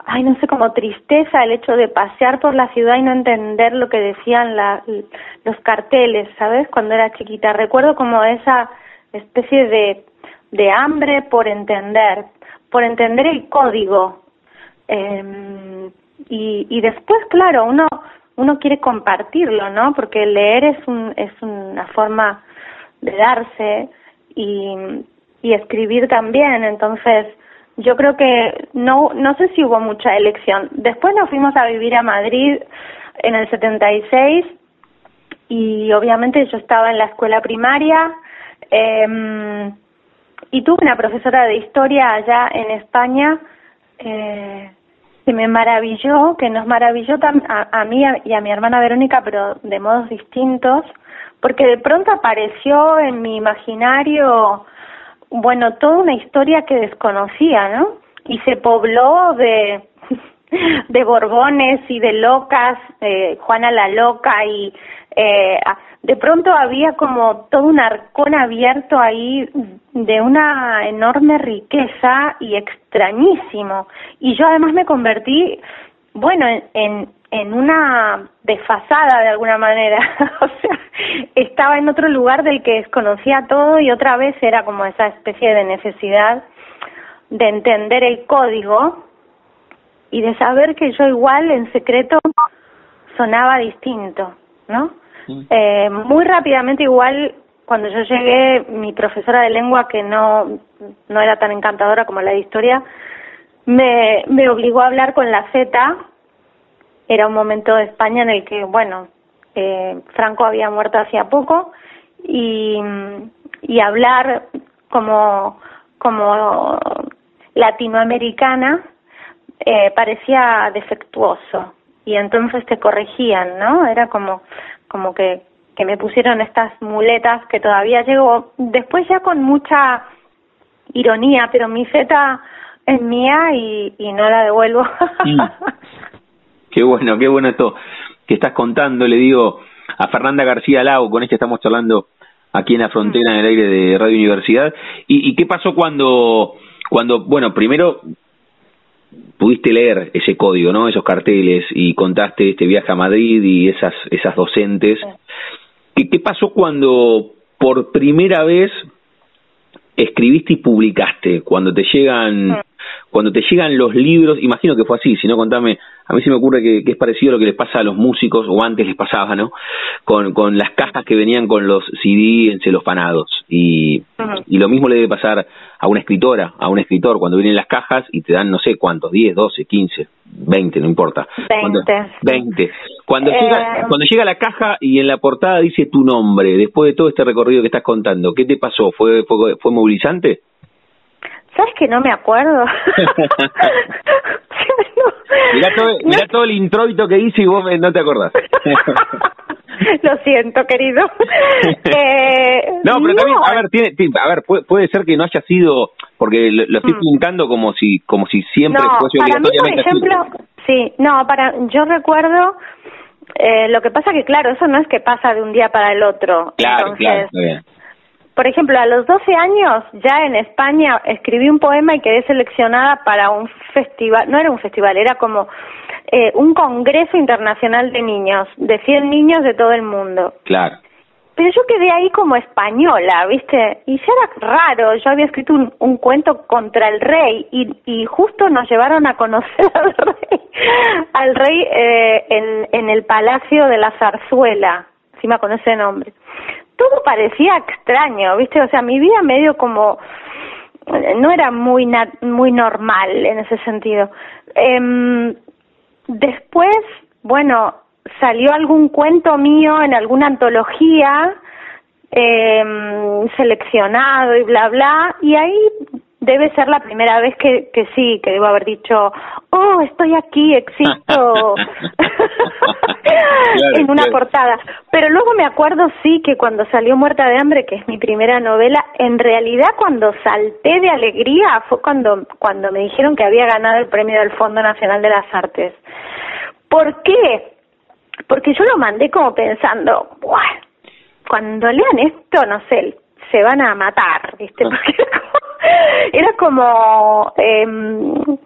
ay, no sé, como tristeza el hecho de pasear por la ciudad y no entender lo que decían la, los carteles, ¿sabes? Cuando era chiquita. Recuerdo como esa especie de, de hambre por entender, por entender el código. Eh, y, y después, claro, uno, uno quiere compartirlo, ¿no? Porque leer es, un, es una forma de darse y, y escribir también. Entonces, yo creo que no, no sé si hubo mucha elección. Después nos fuimos a vivir a Madrid en el 76 y obviamente yo estaba en la escuela primaria eh, y tuve una profesora de historia allá en España eh, que me maravilló, que nos maravilló a, a mí y a mi hermana Verónica, pero de modos distintos, porque de pronto apareció en mi imaginario bueno, toda una historia que desconocía, ¿no? Y se pobló de, <laughs> de Borbones y de locas, eh, Juana la Loca, y eh, de pronto había como todo un arcón abierto ahí de una enorme riqueza y extrañísimo. Y yo además me convertí, bueno, en, en una desfasada de alguna manera, <laughs> o sea, estaba en otro lugar del que desconocía todo y otra vez era como esa especie de necesidad de entender el código y de saber que yo igual en secreto sonaba distinto, ¿no? Eh, muy rápidamente igual cuando yo llegué mi profesora de lengua que no no era tan encantadora como la de historia me me obligó a hablar con la Z. Era un momento de España en el que, bueno, eh, Franco había muerto hacía poco y, y hablar como, como latinoamericana eh, parecía defectuoso. Y entonces te corregían, ¿no? Era como, como que, que me pusieron estas muletas que todavía llego, después ya con mucha ironía, pero mi feta es mía y, y no la devuelvo. <laughs> Qué bueno, qué bueno esto que estás contando. Le digo a Fernanda García Lau, con esta estamos charlando aquí en la frontera, en el aire de Radio Universidad. ¿Y, y qué pasó cuando, cuando, bueno, primero pudiste leer ese código, ¿no? Esos carteles y contaste este viaje a Madrid y esas, esas docentes. ¿Qué, ¿Qué pasó cuando por primera vez escribiste y publicaste? Cuando te llegan cuando te llegan los libros, imagino que fue así, si no contame, a mí se me ocurre que, es parecido a lo que les pasa a los músicos, o antes les pasaba, ¿no? Con, con las cajas que venían con los CD en celofanados. Y, y lo mismo le debe pasar a una escritora, a un escritor, cuando vienen las cajas y te dan no sé cuántos, 10, 12, 15, 20, no importa. 20. Cuando, 20. Cuando, llega, eh. cuando llega la caja y en la portada dice tu nombre, después de todo este recorrido que estás contando, ¿qué te pasó? ¿Fue, fue, fue movilizante? ¿Sabes que no me acuerdo? <laughs> <laughs> mirá, todo, mirá todo el introito que hice y vos no te acordás. <laughs> Lo siento, querido. eh, no, pero también, a ver, tiene, a ver, puede, ser que no haya sido, porque lo, estoy mm. pintando como si, como si siempre no, fuese para mí, por ejemplo, sí, no, para, yo recuerdo Eh, lo que pasa que, claro, eso no es que pasa de un día para el otro. Claro, Entonces, claro, está bien. Por ejemplo, a los 12 años ya en España escribí un poema y quedé seleccionada para un festival, no era un festival, era como eh, un congreso internacional de niños, de 100 niños de todo el mundo. Claro. Pero yo quedé ahí como española, ¿viste? Y ya era raro, yo había escrito un, un cuento contra el rey y, y justo nos llevaron a conocer <laughs> al rey, al rey eh, en, en el Palacio de la Zarzuela, me conoce el nombre. Todo parecía extraño, ¿viste? O sea, mi vida medio como eh, no era muy na- muy normal en ese sentido. Em, después, bueno, salió algún cuento mío en alguna antología eh, seleccionado y bla bla y ahí debe ser la primera vez que, que sí que debo haber dicho oh estoy aquí <laughs> existo portada pero luego me acuerdo sí que cuando salió muerta de hambre que es mi primera novela en realidad cuando salté de alegría fue cuando cuando me dijeron que había ganado el premio del Fondo Nacional de las Artes ¿por qué? porque yo lo mandé como pensando Buah, cuando lean esto, no sé, se van a matar, ¿viste? Porque era como, era como em,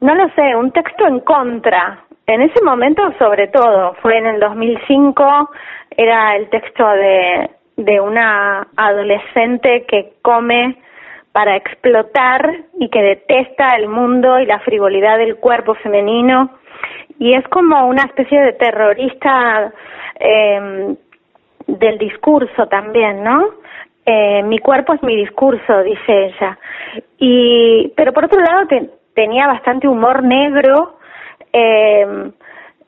no lo sé, un texto en contra. En ese momento, sobre todo, fue en el 2005, era el texto de, de una adolescente que come para explotar y que detesta el mundo y la frivolidad del cuerpo femenino. Y es como una especie de terrorista eh, del discurso también, ¿no? Eh, mi cuerpo es mi discurso, dice ella. Y, pero por otro lado te- tenía bastante humor negro. Eh,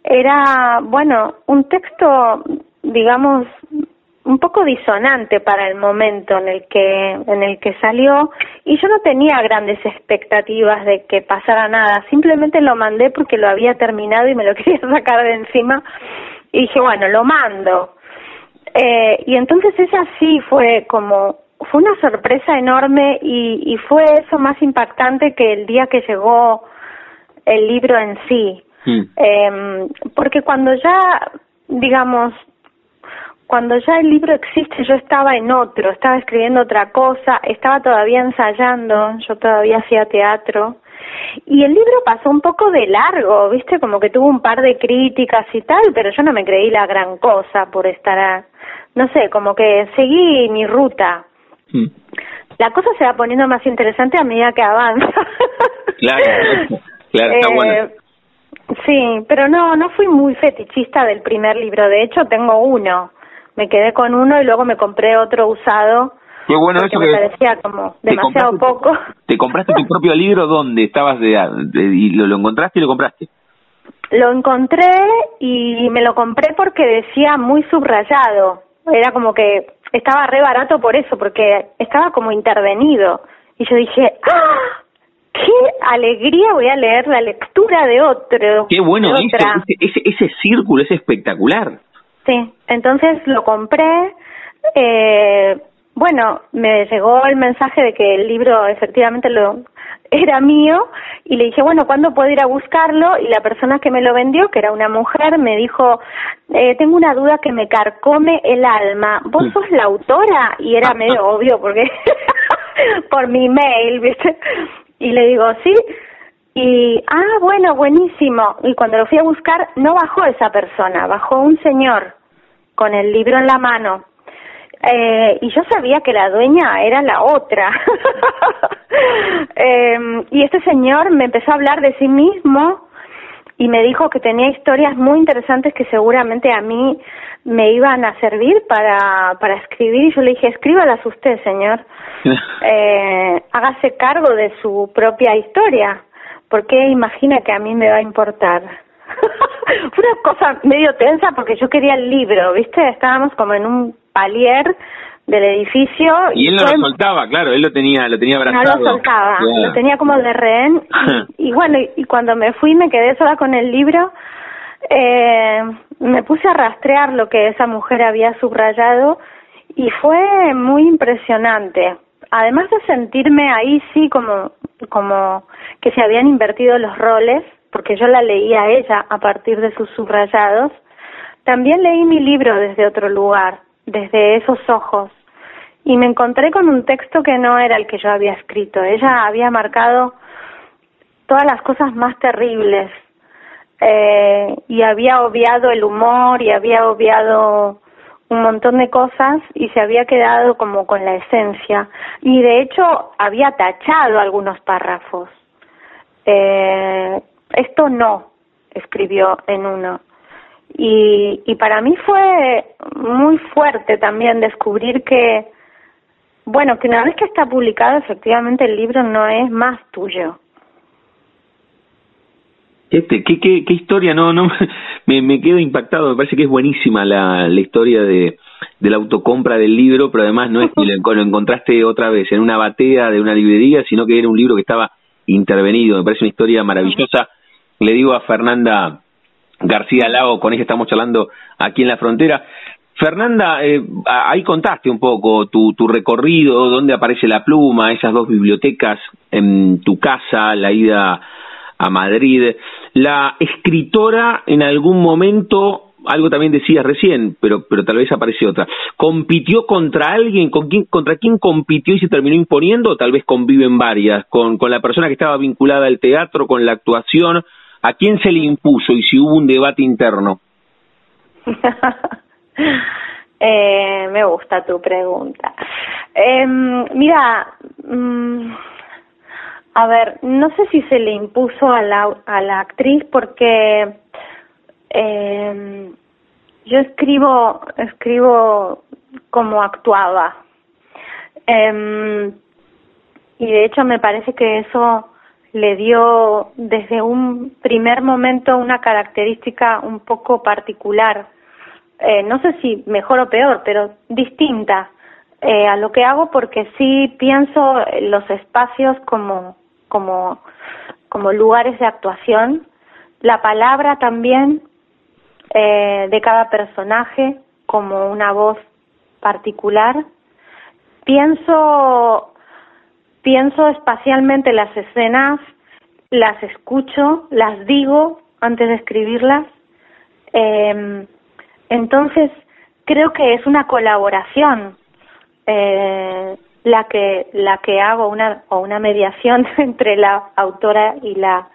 era, bueno, un texto, digamos, un poco disonante para el momento en el que en el que salió y yo no tenía grandes expectativas de que pasara nada simplemente lo mandé porque lo había terminado y me lo <laughs> quería sacar de encima y dije bueno lo mando eh, y entonces esa sí fue como fue una sorpresa enorme y, y fue eso más impactante que el día que llegó el libro en sí Mm. eh, porque cuando ya digamos cuando ya el libro existe yo estaba en otro, estaba escribiendo otra cosa, estaba todavía ensayando, yo todavía hacía teatro y el libro pasó un poco de largo, viste, como que tuvo un par de críticas y tal, pero yo no me creí la gran cosa por estar, a- no sé, como que seguí mi ruta. Mm. La cosa se va poniendo más interesante a medida que avanza. Claro, <laughs> claro, está Eh, bueno. Sí, pero no, no fui muy fetichista del primer libro. De hecho, tengo uno. Me quedé con uno y luego me compré otro usado. Qué bueno eso me que parecía como demasiado poco. ¿Te compraste tu propio libro dónde estabas de, de- y lo, lo encontraste y lo compraste? Lo encontré y me lo compré porque decía muy subrayado. Era como que estaba re barato por eso, porque estaba como intervenido. Y yo dije, ¡ah! ¡Qué alegría voy a leer la lectura de otro! Qué bueno de eso, otra". ese, ese, ese círculo es espectacular. Sí, entonces lo compré. Eh, bueno, me llegó el mensaje de que el libro efectivamente lo era mío y le dije, bueno, ¿cuándo puedo ir a buscarlo? Y la persona que me lo vendió, que era una mujer, me dijo, eh, tengo una duda que me carcome el alma. ¿Vos Mm. sos la autora? Y era medio obvio porque <laughs> por mi mail, ¿viste? Y le digo, sí. Y, ah, bueno, buenísimo. Y cuando lo fui a buscar, no bajó esa persona, bajó un señor con el libro en la mano. Eh, y yo sabía que la dueña era la otra. <laughs> Eh, y este señor me empezó a hablar de sí mismo y me dijo que tenía historias muy interesantes que seguramente a mí me iban a servir para, para escribir. Y yo le dije, escríbalas usted, señor. <laughs> Eh, hágase cargo de su propia historia. ¿Por qué imagina que a mí me va a importar? Fue <laughs> una cosa medio tensa porque yo quería el libro, ¿viste? Estábamos como en un palier del edificio. Y él no fue- lo soltaba, claro, él lo tenía, lo tenía no abrazado. lo soltaba, lo tenía como de rehén. Y, y bueno, y, y cuando me fui me quedé sola con el libro, eh, me puse a rastrear lo que esa mujer había subrayado y fue muy impresionante. Además de sentirme ahí sí como, como que se habían invertido los roles, porque yo la leía a ella a partir de sus subrayados, también leí mi libro desde otro lugar, desde esos ojos, y me encontré con un texto que no era el que yo había escrito. Ella había marcado todas las cosas más terribles eh, y había obviado el humor y había obviado un montón de cosas y se había quedado como con la esencia y de hecho había tachado algunos párrafos. Eh, esto no, escribió en uno. Y, y para mí fue muy fuerte también descubrir que, bueno, que una vez que está publicado, efectivamente el libro no es más tuyo. Este, ¿qué, qué, qué historia? No, no, <laughs> me, me quedo impactado. Me parece que es buenísima la, la historia de, de la autocompra del libro, pero además no es que lo, <laughs> lo encontraste otra vez en una batea de una librería, sino que era un libro que estaba intervenido. Me parece una historia maravillosa. Le digo a Fernanda García Lago, con ella estamos charlando aquí en la frontera. Fernanda, eh, ahí contaste un poco tu, tu recorrido, dónde aparece la pluma, esas dos bibliotecas en tu casa, la ida a Madrid. La escritora en algún momento, algo también decías recién, pero, pero tal vez aparece otra, ¿compitió contra alguien? ¿Con quién, ¿Contra quién compitió y se terminó imponiendo? O tal vez conviven varias, con, con la persona que estaba vinculada al teatro, con la actuación. ¿A quién se le impuso y si hubo un debate interno? <laughs> eh, me gusta tu pregunta. Eh, mira, mm, a ver, no sé si se le impuso a la, a la actriz porque eh, yo escribo, escribo como actuaba. Eh, y de hecho me parece que eso le dio desde un primer momento una característica un poco particular, eh, no sé si mejor o peor, pero distinta eh, a lo que hago porque sí pienso los espacios como, como, como lugares de actuación, la palabra también eh, de cada personaje como una voz particular. Pienso pienso espacialmente las escenas, las escucho, las digo antes de escribirlas. Eh, entonces, creo que es una colaboración eh, la que la que hago una o una mediación <laughs> entre la autora y la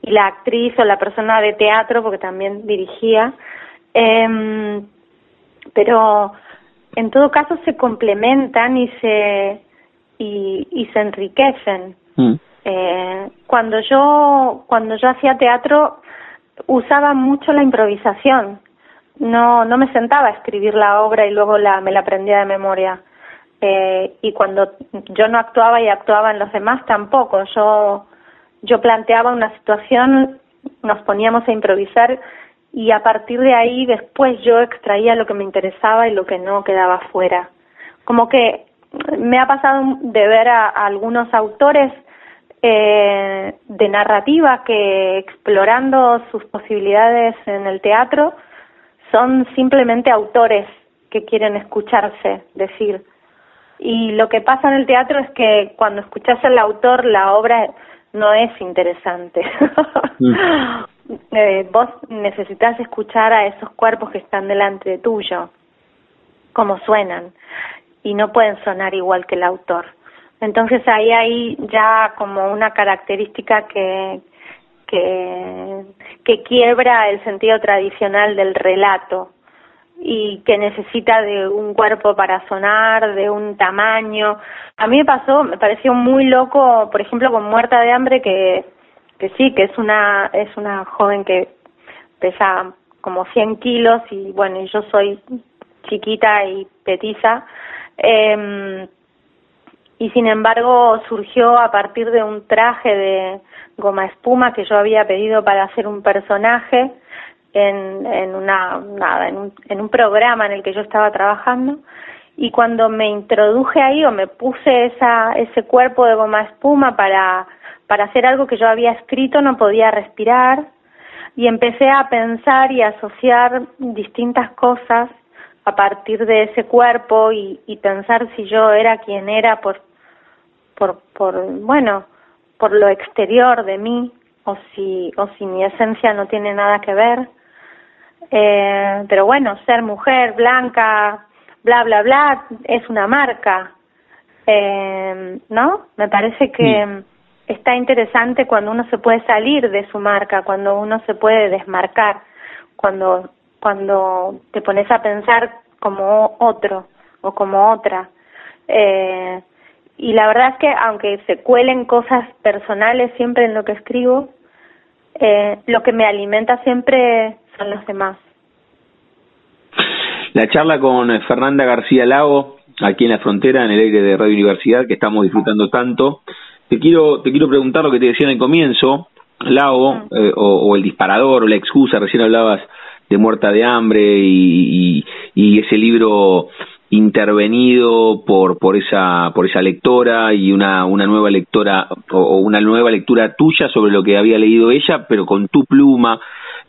y la actriz o la persona de teatro porque también dirigía eh, pero en todo caso se complementan y se y, y se enriquecen. Mm. Eh, cuando yo cuando yo hacía teatro usaba mucho la improvisación. No no me sentaba a escribir la obra y luego la me la aprendía de memoria. Eh, y cuando yo no actuaba y actuaban los demás tampoco. Yo yo planteaba una situación, nos poníamos a improvisar y a partir de ahí después yo extraía lo que me interesaba y lo que no quedaba fuera. Como que me ha pasado de ver a, algunos autores eh, de narrativa que explorando sus posibilidades en el teatro son simplemente autores que quieren escucharse decir. Y lo que pasa en el teatro es que cuando escuchas al autor la obra no es interesante. Mm. <laughs> eh, vos necesitas escuchar a esos cuerpos que están delante de tuyo, cómo suenan y no pueden sonar igual que el autor. Entonces ahí hay ya como una característica que, que, que quiebra el sentido tradicional del relato y que necesita de un cuerpo para sonar, de un tamaño. A mí me pasó, me pareció muy loco, por ejemplo, con Muerta de Hambre, que, que sí, que es una, es una joven que pesa como 100 kilos y bueno, yo soy chiquita y petiza, eh, y sin embargo surgió a partir de un traje de goma espuma que yo había pedido para hacer un personaje en, en una nada en un, en un programa en el que yo estaba trabajando. Y cuando me introduje ahí o me puse esa ese cuerpo de goma espuma para hacer algo que yo había escrito no podía respirar. Y empecé a pensar y asociar distintas cosas a partir de ese cuerpo y, y pensar si yo era quien era por, por, por, bueno, por lo exterior de mí o si, o si mi esencia no tiene nada que ver. Eh, pero bueno, ser mujer, blanca, bla, bla, bla, es una marca, eh, ¿no? Me parece que está interesante cuando uno se puede salir de su marca, cuando uno se puede desmarcar, cuando, cuando te pones a pensar como otro o como otra. Eh, y la verdad es que aunque se cuelen cosas personales siempre en lo que escribo, eh, lo que me alimenta siempre son los demás. La charla con Fernanda García Lago, aquí en la frontera, en el aire de Radio Universidad, que estamos disfrutando tanto. Te quiero, te quiero preguntar lo que te decía en el comienzo, Lago, eh, o, el disparador, o la excusa, recién hablabas de Muerta de Hambre y, y ese libro intervenido por por esa por esa lectora y una una nueva lectora o, una nueva lectura tuya sobre lo que había leído ella pero con tu pluma.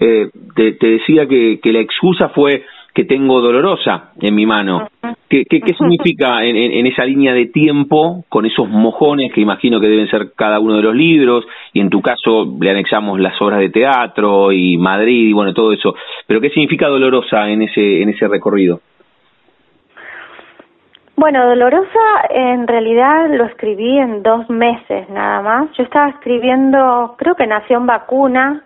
Eh, te, decía que la excusa fue que tengo dolorosa en mi mano. ¿Qué, qué, qué significa en, en, esa línea de tiempo con esos mojones que imagino que deben ser cada uno de los libros y en tu caso le anexamos las obras de teatro y Madrid y bueno todo eso. Pero qué significa dolorosa en ese en ese recorrido bueno, Dolorosa en realidad lo escribí en dos meses nada más. Yo estaba escribiendo, creo que nació en Vacuna,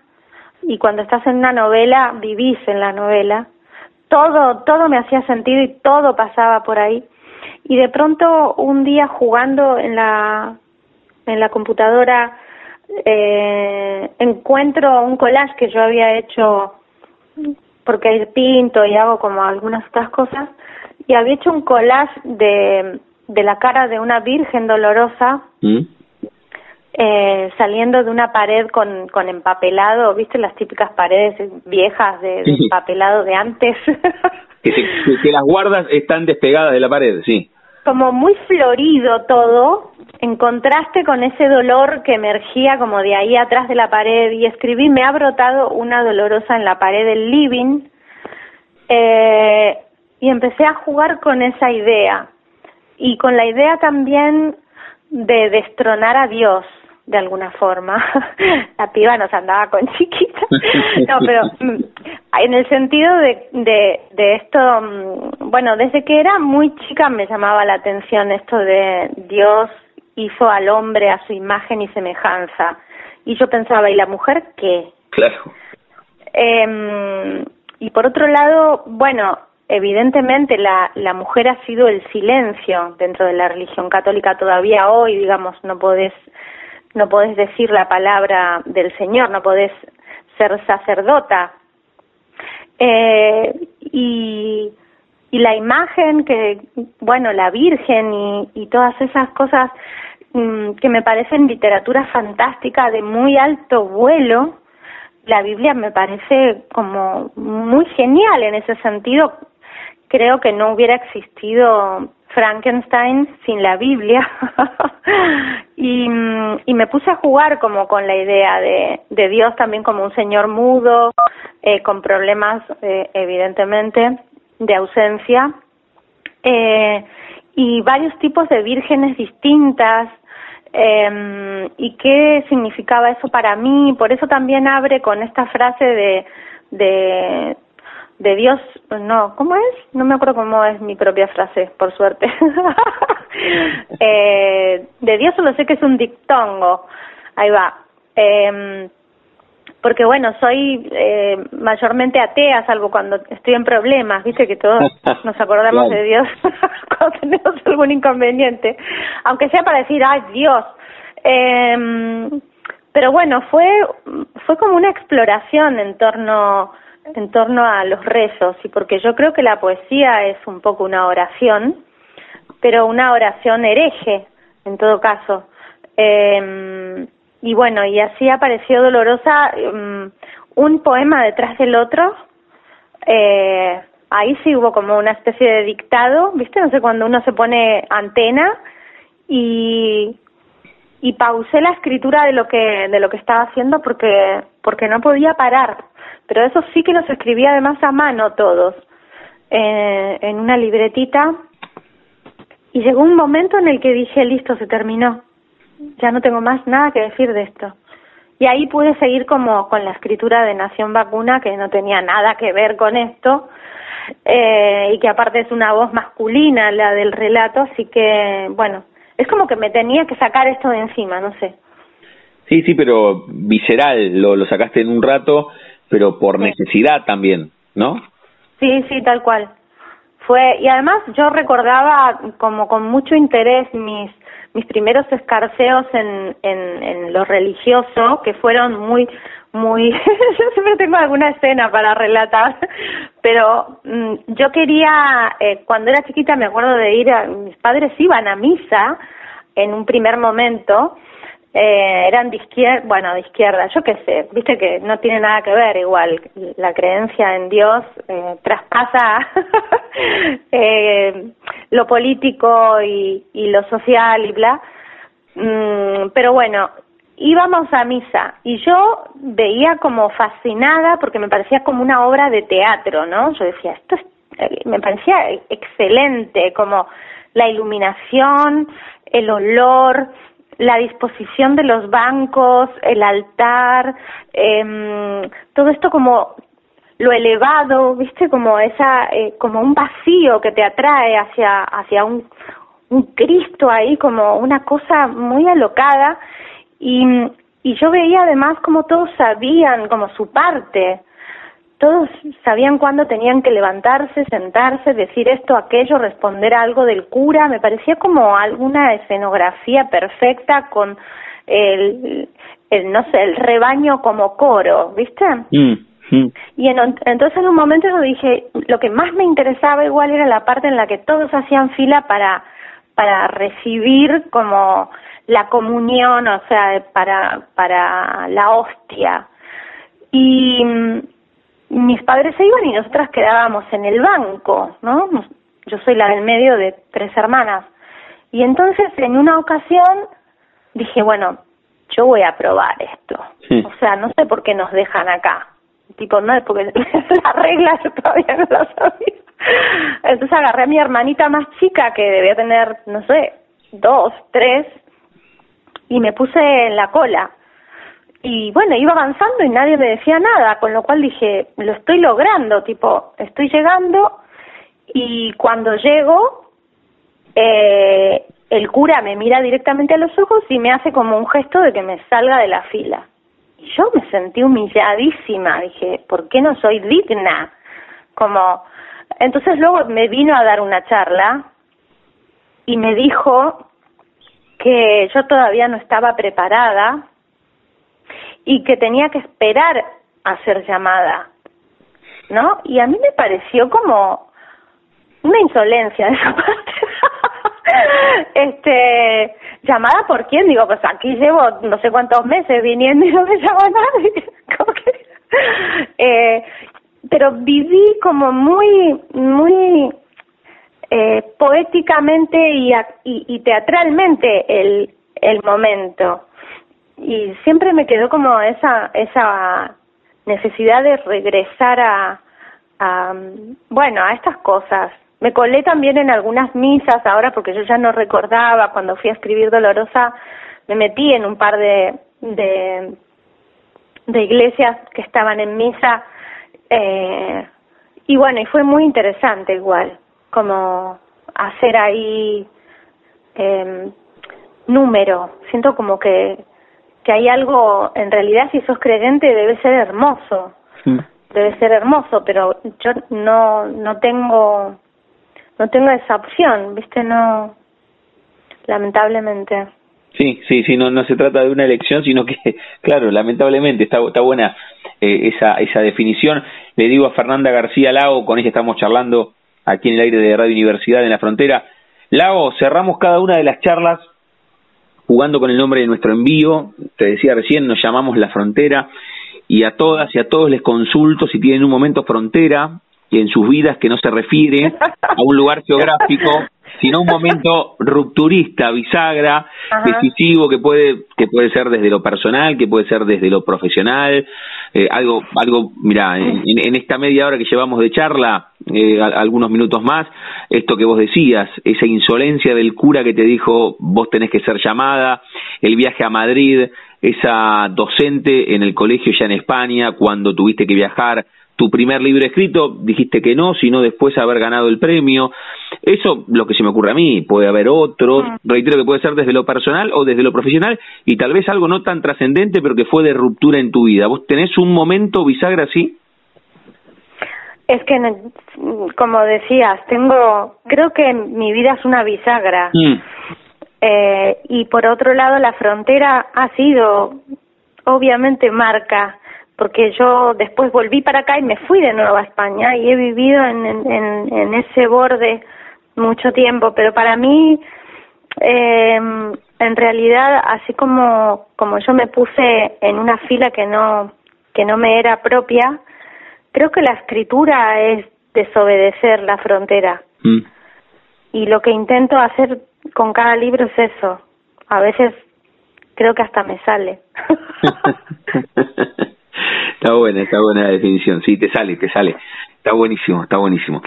y cuando estás en una novela, vivís en la novela. Todo, todo me hacía sentido y todo pasaba por ahí. Y de pronto un día jugando en la, en la computadora, eh, encuentro un collage que yo había hecho porque pinto y hago como algunas otras cosas y había hecho un collage de, de la cara de una virgen dolorosa ¿Mm? Eh, saliendo de una pared con, con empapelado, ¿viste las típicas paredes viejas de, empapelado de antes? <laughs> que, que, las guardas están despegadas de la pared, sí. Como muy florido todo, en contraste con ese dolor que emergía como de ahí atrás de la pared y escribí, me ha brotado una dolorosa en la pared del living. Eh, y empecé a jugar con esa idea y con la idea también de destronar a Dios de alguna forma. <laughs> la piba nos andaba con chiquita. <laughs> no, pero mm, en el sentido de, de, de esto, mm, bueno, desde que era muy chica me llamaba la atención esto de Dios hizo al hombre a su imagen y semejanza. Y yo pensaba, ¿y la mujer qué? Claro. Eh, y por otro lado, bueno, evidentemente la, la mujer ha sido el silencio dentro de la religión católica todavía hoy, digamos, no podés, no podés decir la palabra del Señor, no podés ser sacerdota. Eh, y, y la imagen que, bueno, la Virgen y, y todas esas cosas mm, que me parecen literatura fantástica de muy alto vuelo, la Biblia me parece como muy genial en ese sentido, creo que no hubiera existido Frankenstein sin la Biblia <laughs> y, y, me puse a jugar como con la idea de, de Dios también como un señor mudo, eh, con problemas eh, evidentemente de ausencia eh, y varios tipos de vírgenes distintas eh, y qué significaba eso para mí. Por eso también abre con esta frase de, de de Dios, no, ¿cómo es? No me acuerdo cómo es mi propia frase, por suerte. <laughs> eh, de Dios solo sé que es un dictongo, ahí va. Eh, porque bueno, soy eh, mayormente atea, salvo cuando estoy en problemas, viste que todos <laughs> nos acordamos de Dios <laughs> cuando tenemos algún inconveniente, aunque sea para decir, ay Dios. Eh, pero bueno, fue, fue como una exploración en torno en torno a los rezos y porque yo creo que la poesía es un poco una oración, pero una oración hereje en todo caso. Eh, y bueno, y así apareció Dolorosa um, un poema detrás del otro. Eh, ahí sí hubo como una especie de dictado, ¿viste? No sé, cuando uno se pone antena y y pausé la escritura de lo que de lo que estaba haciendo porque porque no podía parar pero eso sí que los escribía además a mano todos, eh, en una libretita. Y llegó un momento en el que dije, listo, se terminó. Ya no tengo más nada que decir de esto. Y ahí pude seguir como con la escritura de Nación Vacuna, que no tenía nada que ver con esto, eh, y que aparte es una voz masculina la del relato, así que, bueno, es como que me tenía que sacar esto de encima, no sé. Sí, sí, pero visceral, lo, lo sacaste en un rato, pero por necesidad también, ¿no? Sí, sí, tal cual. Fue, y además yo recordaba como con mucho interés mis mis primeros escarceos en, en, en lo religioso, que fueron muy, muy, <laughs> yo siempre tengo alguna escena para relatar, pero mm, yo quería, eh, cuando era chiquita me acuerdo de ir, a, mis padres iban a misa en un primer momento, eh, eran de izquierda, bueno, de izquierda, yo qué sé, viste que no tiene nada que ver igual, la creencia en Dios eh, traspasa <laughs> eh, lo político y, y lo social y bla, mm, pero bueno, íbamos a misa y yo veía como fascinada porque me parecía como una obra de teatro, ¿no? Yo decía, esto es, eh, me parecía excelente, como la iluminación, el olor, la disposición de los bancos, el altar, eh, todo esto como lo elevado, viste, como esa, eh, como un vacío que te atrae hacia, hacia un, un Cristo ahí, como una cosa muy alocada, y, y yo veía además como todos sabían como su parte, todos sabían cuándo tenían que levantarse, sentarse, decir esto, aquello, responder algo del cura, me parecía como alguna escenografía perfecta con el, el no sé, el rebaño como coro, ¿viste? Mm, mm. Y en, entonces en un momento yo dije, lo que más me interesaba igual era la parte en la que todos hacían fila para para recibir como la comunión, o sea, para para la hostia. Y mis padres se iban y nosotras quedábamos en el banco, ¿no? Yo soy la del medio de tres hermanas. Y entonces en una ocasión dije, bueno, yo voy a probar esto. O sea, no sé por qué nos dejan acá. Tipo, no, porque <laughs> la regla yo todavía no la sabía. Entonces agarré a mi hermanita más chica, que debía tener, no sé, dos, tres, y me puse en la cola y bueno, iba avanzando y nadie me decía nada, con lo cual dije, lo estoy logrando, tipo, estoy llegando y cuando llego, eh, el cura me mira directamente a los ojos y me hace como un gesto de que me salga de la fila. Y yo me sentí humilladísima, dije, ¿por qué no soy digna? Como, entonces luego me vino a dar una charla y me dijo que yo todavía no estaba preparada y que tenía que esperar a ser llamada, ¿no? Y a mí me pareció como una insolencia de esa <laughs> parte. este, llamada por quién, digo, pues aquí llevo no sé cuántos meses viniendo y no me llama nadie. <laughs> como que, eh, pero viví como muy, muy eh, poéticamente y, y, y teatralmente el, el momento y siempre me quedó como esa esa necesidad de regresar a, a bueno a estas cosas. Me colé también en algunas misas ahora porque yo ya no recordaba cuando fui a escribir Dolorosa me metí en un par de de, iglesias que estaban en misa eh, y bueno y fue muy interesante igual como hacer ahí eh, número. Siento como que que hay algo, en realidad si sos creyente debe ser hermoso, debe ser hermoso, pero yo no, no tengo, no tengo esa opción, viste, no, lamentablemente. Sí, sí, sí, no, no se trata de una elección, sino que, <laughs> claro, lamentablemente está, está buena eh, esa, esa definición. Le digo a Fernanda García Lago, con ella estamos charlando aquí en el aire de Radio Universidad en la Frontera. Lago, cerramos cada una de las charlas jugando con el nombre de nuestro envío. Te decía recién, nos llamamos La Frontera y a todas y a todos les consulto si tienen un momento frontera en sus vidas que no se refiere a un lugar geográfico, sino un momento rupturista, bisagra, decisivo que puede que puede ser desde lo personal, que puede ser desde lo profesional, eh, algo algo, mira, en, en, esta media hora que llevamos de charla, eh, algunos minutos más, esto que vos decías, esa insolencia del cura que te dijo vos tenés que ser llamada, el viaje a Madrid, esa docente en el colegio ya en España, cuando tuviste que viajar, tu primer libro escrito, dijiste que no, sino después haber ganado el premio. Eso, lo que se me ocurre a mí, puede haber otros, Mm. reitero que puede ser desde lo personal o desde lo profesional, y tal vez algo no tan trascendente, pero que fue de ruptura en tu vida. ¿Vos tenés un momento bisagra así? Es que, como decías, tengo, creo que mi vida es una bisagra. Mm. Eh, y por otro lado, la frontera ha sido, obviamente, marca, porque yo después volví para acá y me fui de nuevo a España y he vivido en, en, en- en ese borde mucho tiempo, pero para mí, eh, en realidad, así como, como yo me puse en una fila que no, que no me era propia, creo que la escritura es desobedecer la frontera. Mm. Y lo que intento hacer con cada libro es eso. A veces creo que hasta me sale. <laughs> <laughs> está buena, está buena la definición. Sí, te sale, te sale. Está buenísimo, está buenísimo.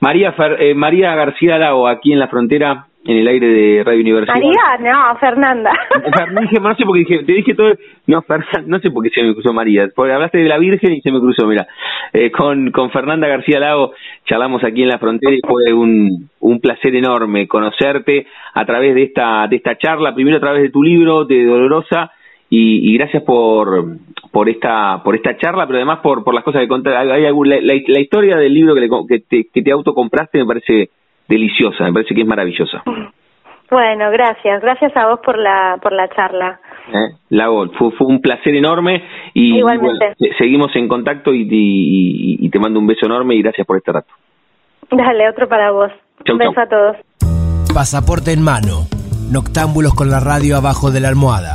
María Fer- eh, María García Lago, aquí en la frontera, en el aire de Radio Universidad. María, no, Fernanda. <laughs> Fer- dije, no sé por qué dije, te dije todo, no, Fer- no sé por qué se me cruzó María, porque hablaste de la Virgen y se me cruzó, mira, Eh, con, con Fernanda García Lago charlamos aquí en la frontera y fue un, un placer enorme conocerte a través de esta, de esta charla, primero a través de tu libro, de Dolorosa, y, y gracias por, por esta, por esta charla, pero además por, por las cosas que contaste, Hay- hay algún- la, la- la historia del libro que, le que te, que te autocompraste me parece deliciosa, me parece que es maravillosa. Bueno, gracias. Gracias a vos por la, por la charla. ¿eh? Lago, fue, fue un placer enorme y Igualmente. bueno, seguimos en contacto y, y- y te mando un beso enorme y gracias por este rato. Dale, otro para vos. Chau, Un beso chau. a todos. Pasaporte en mano. Noctámbulos con la radio abajo de la almohada.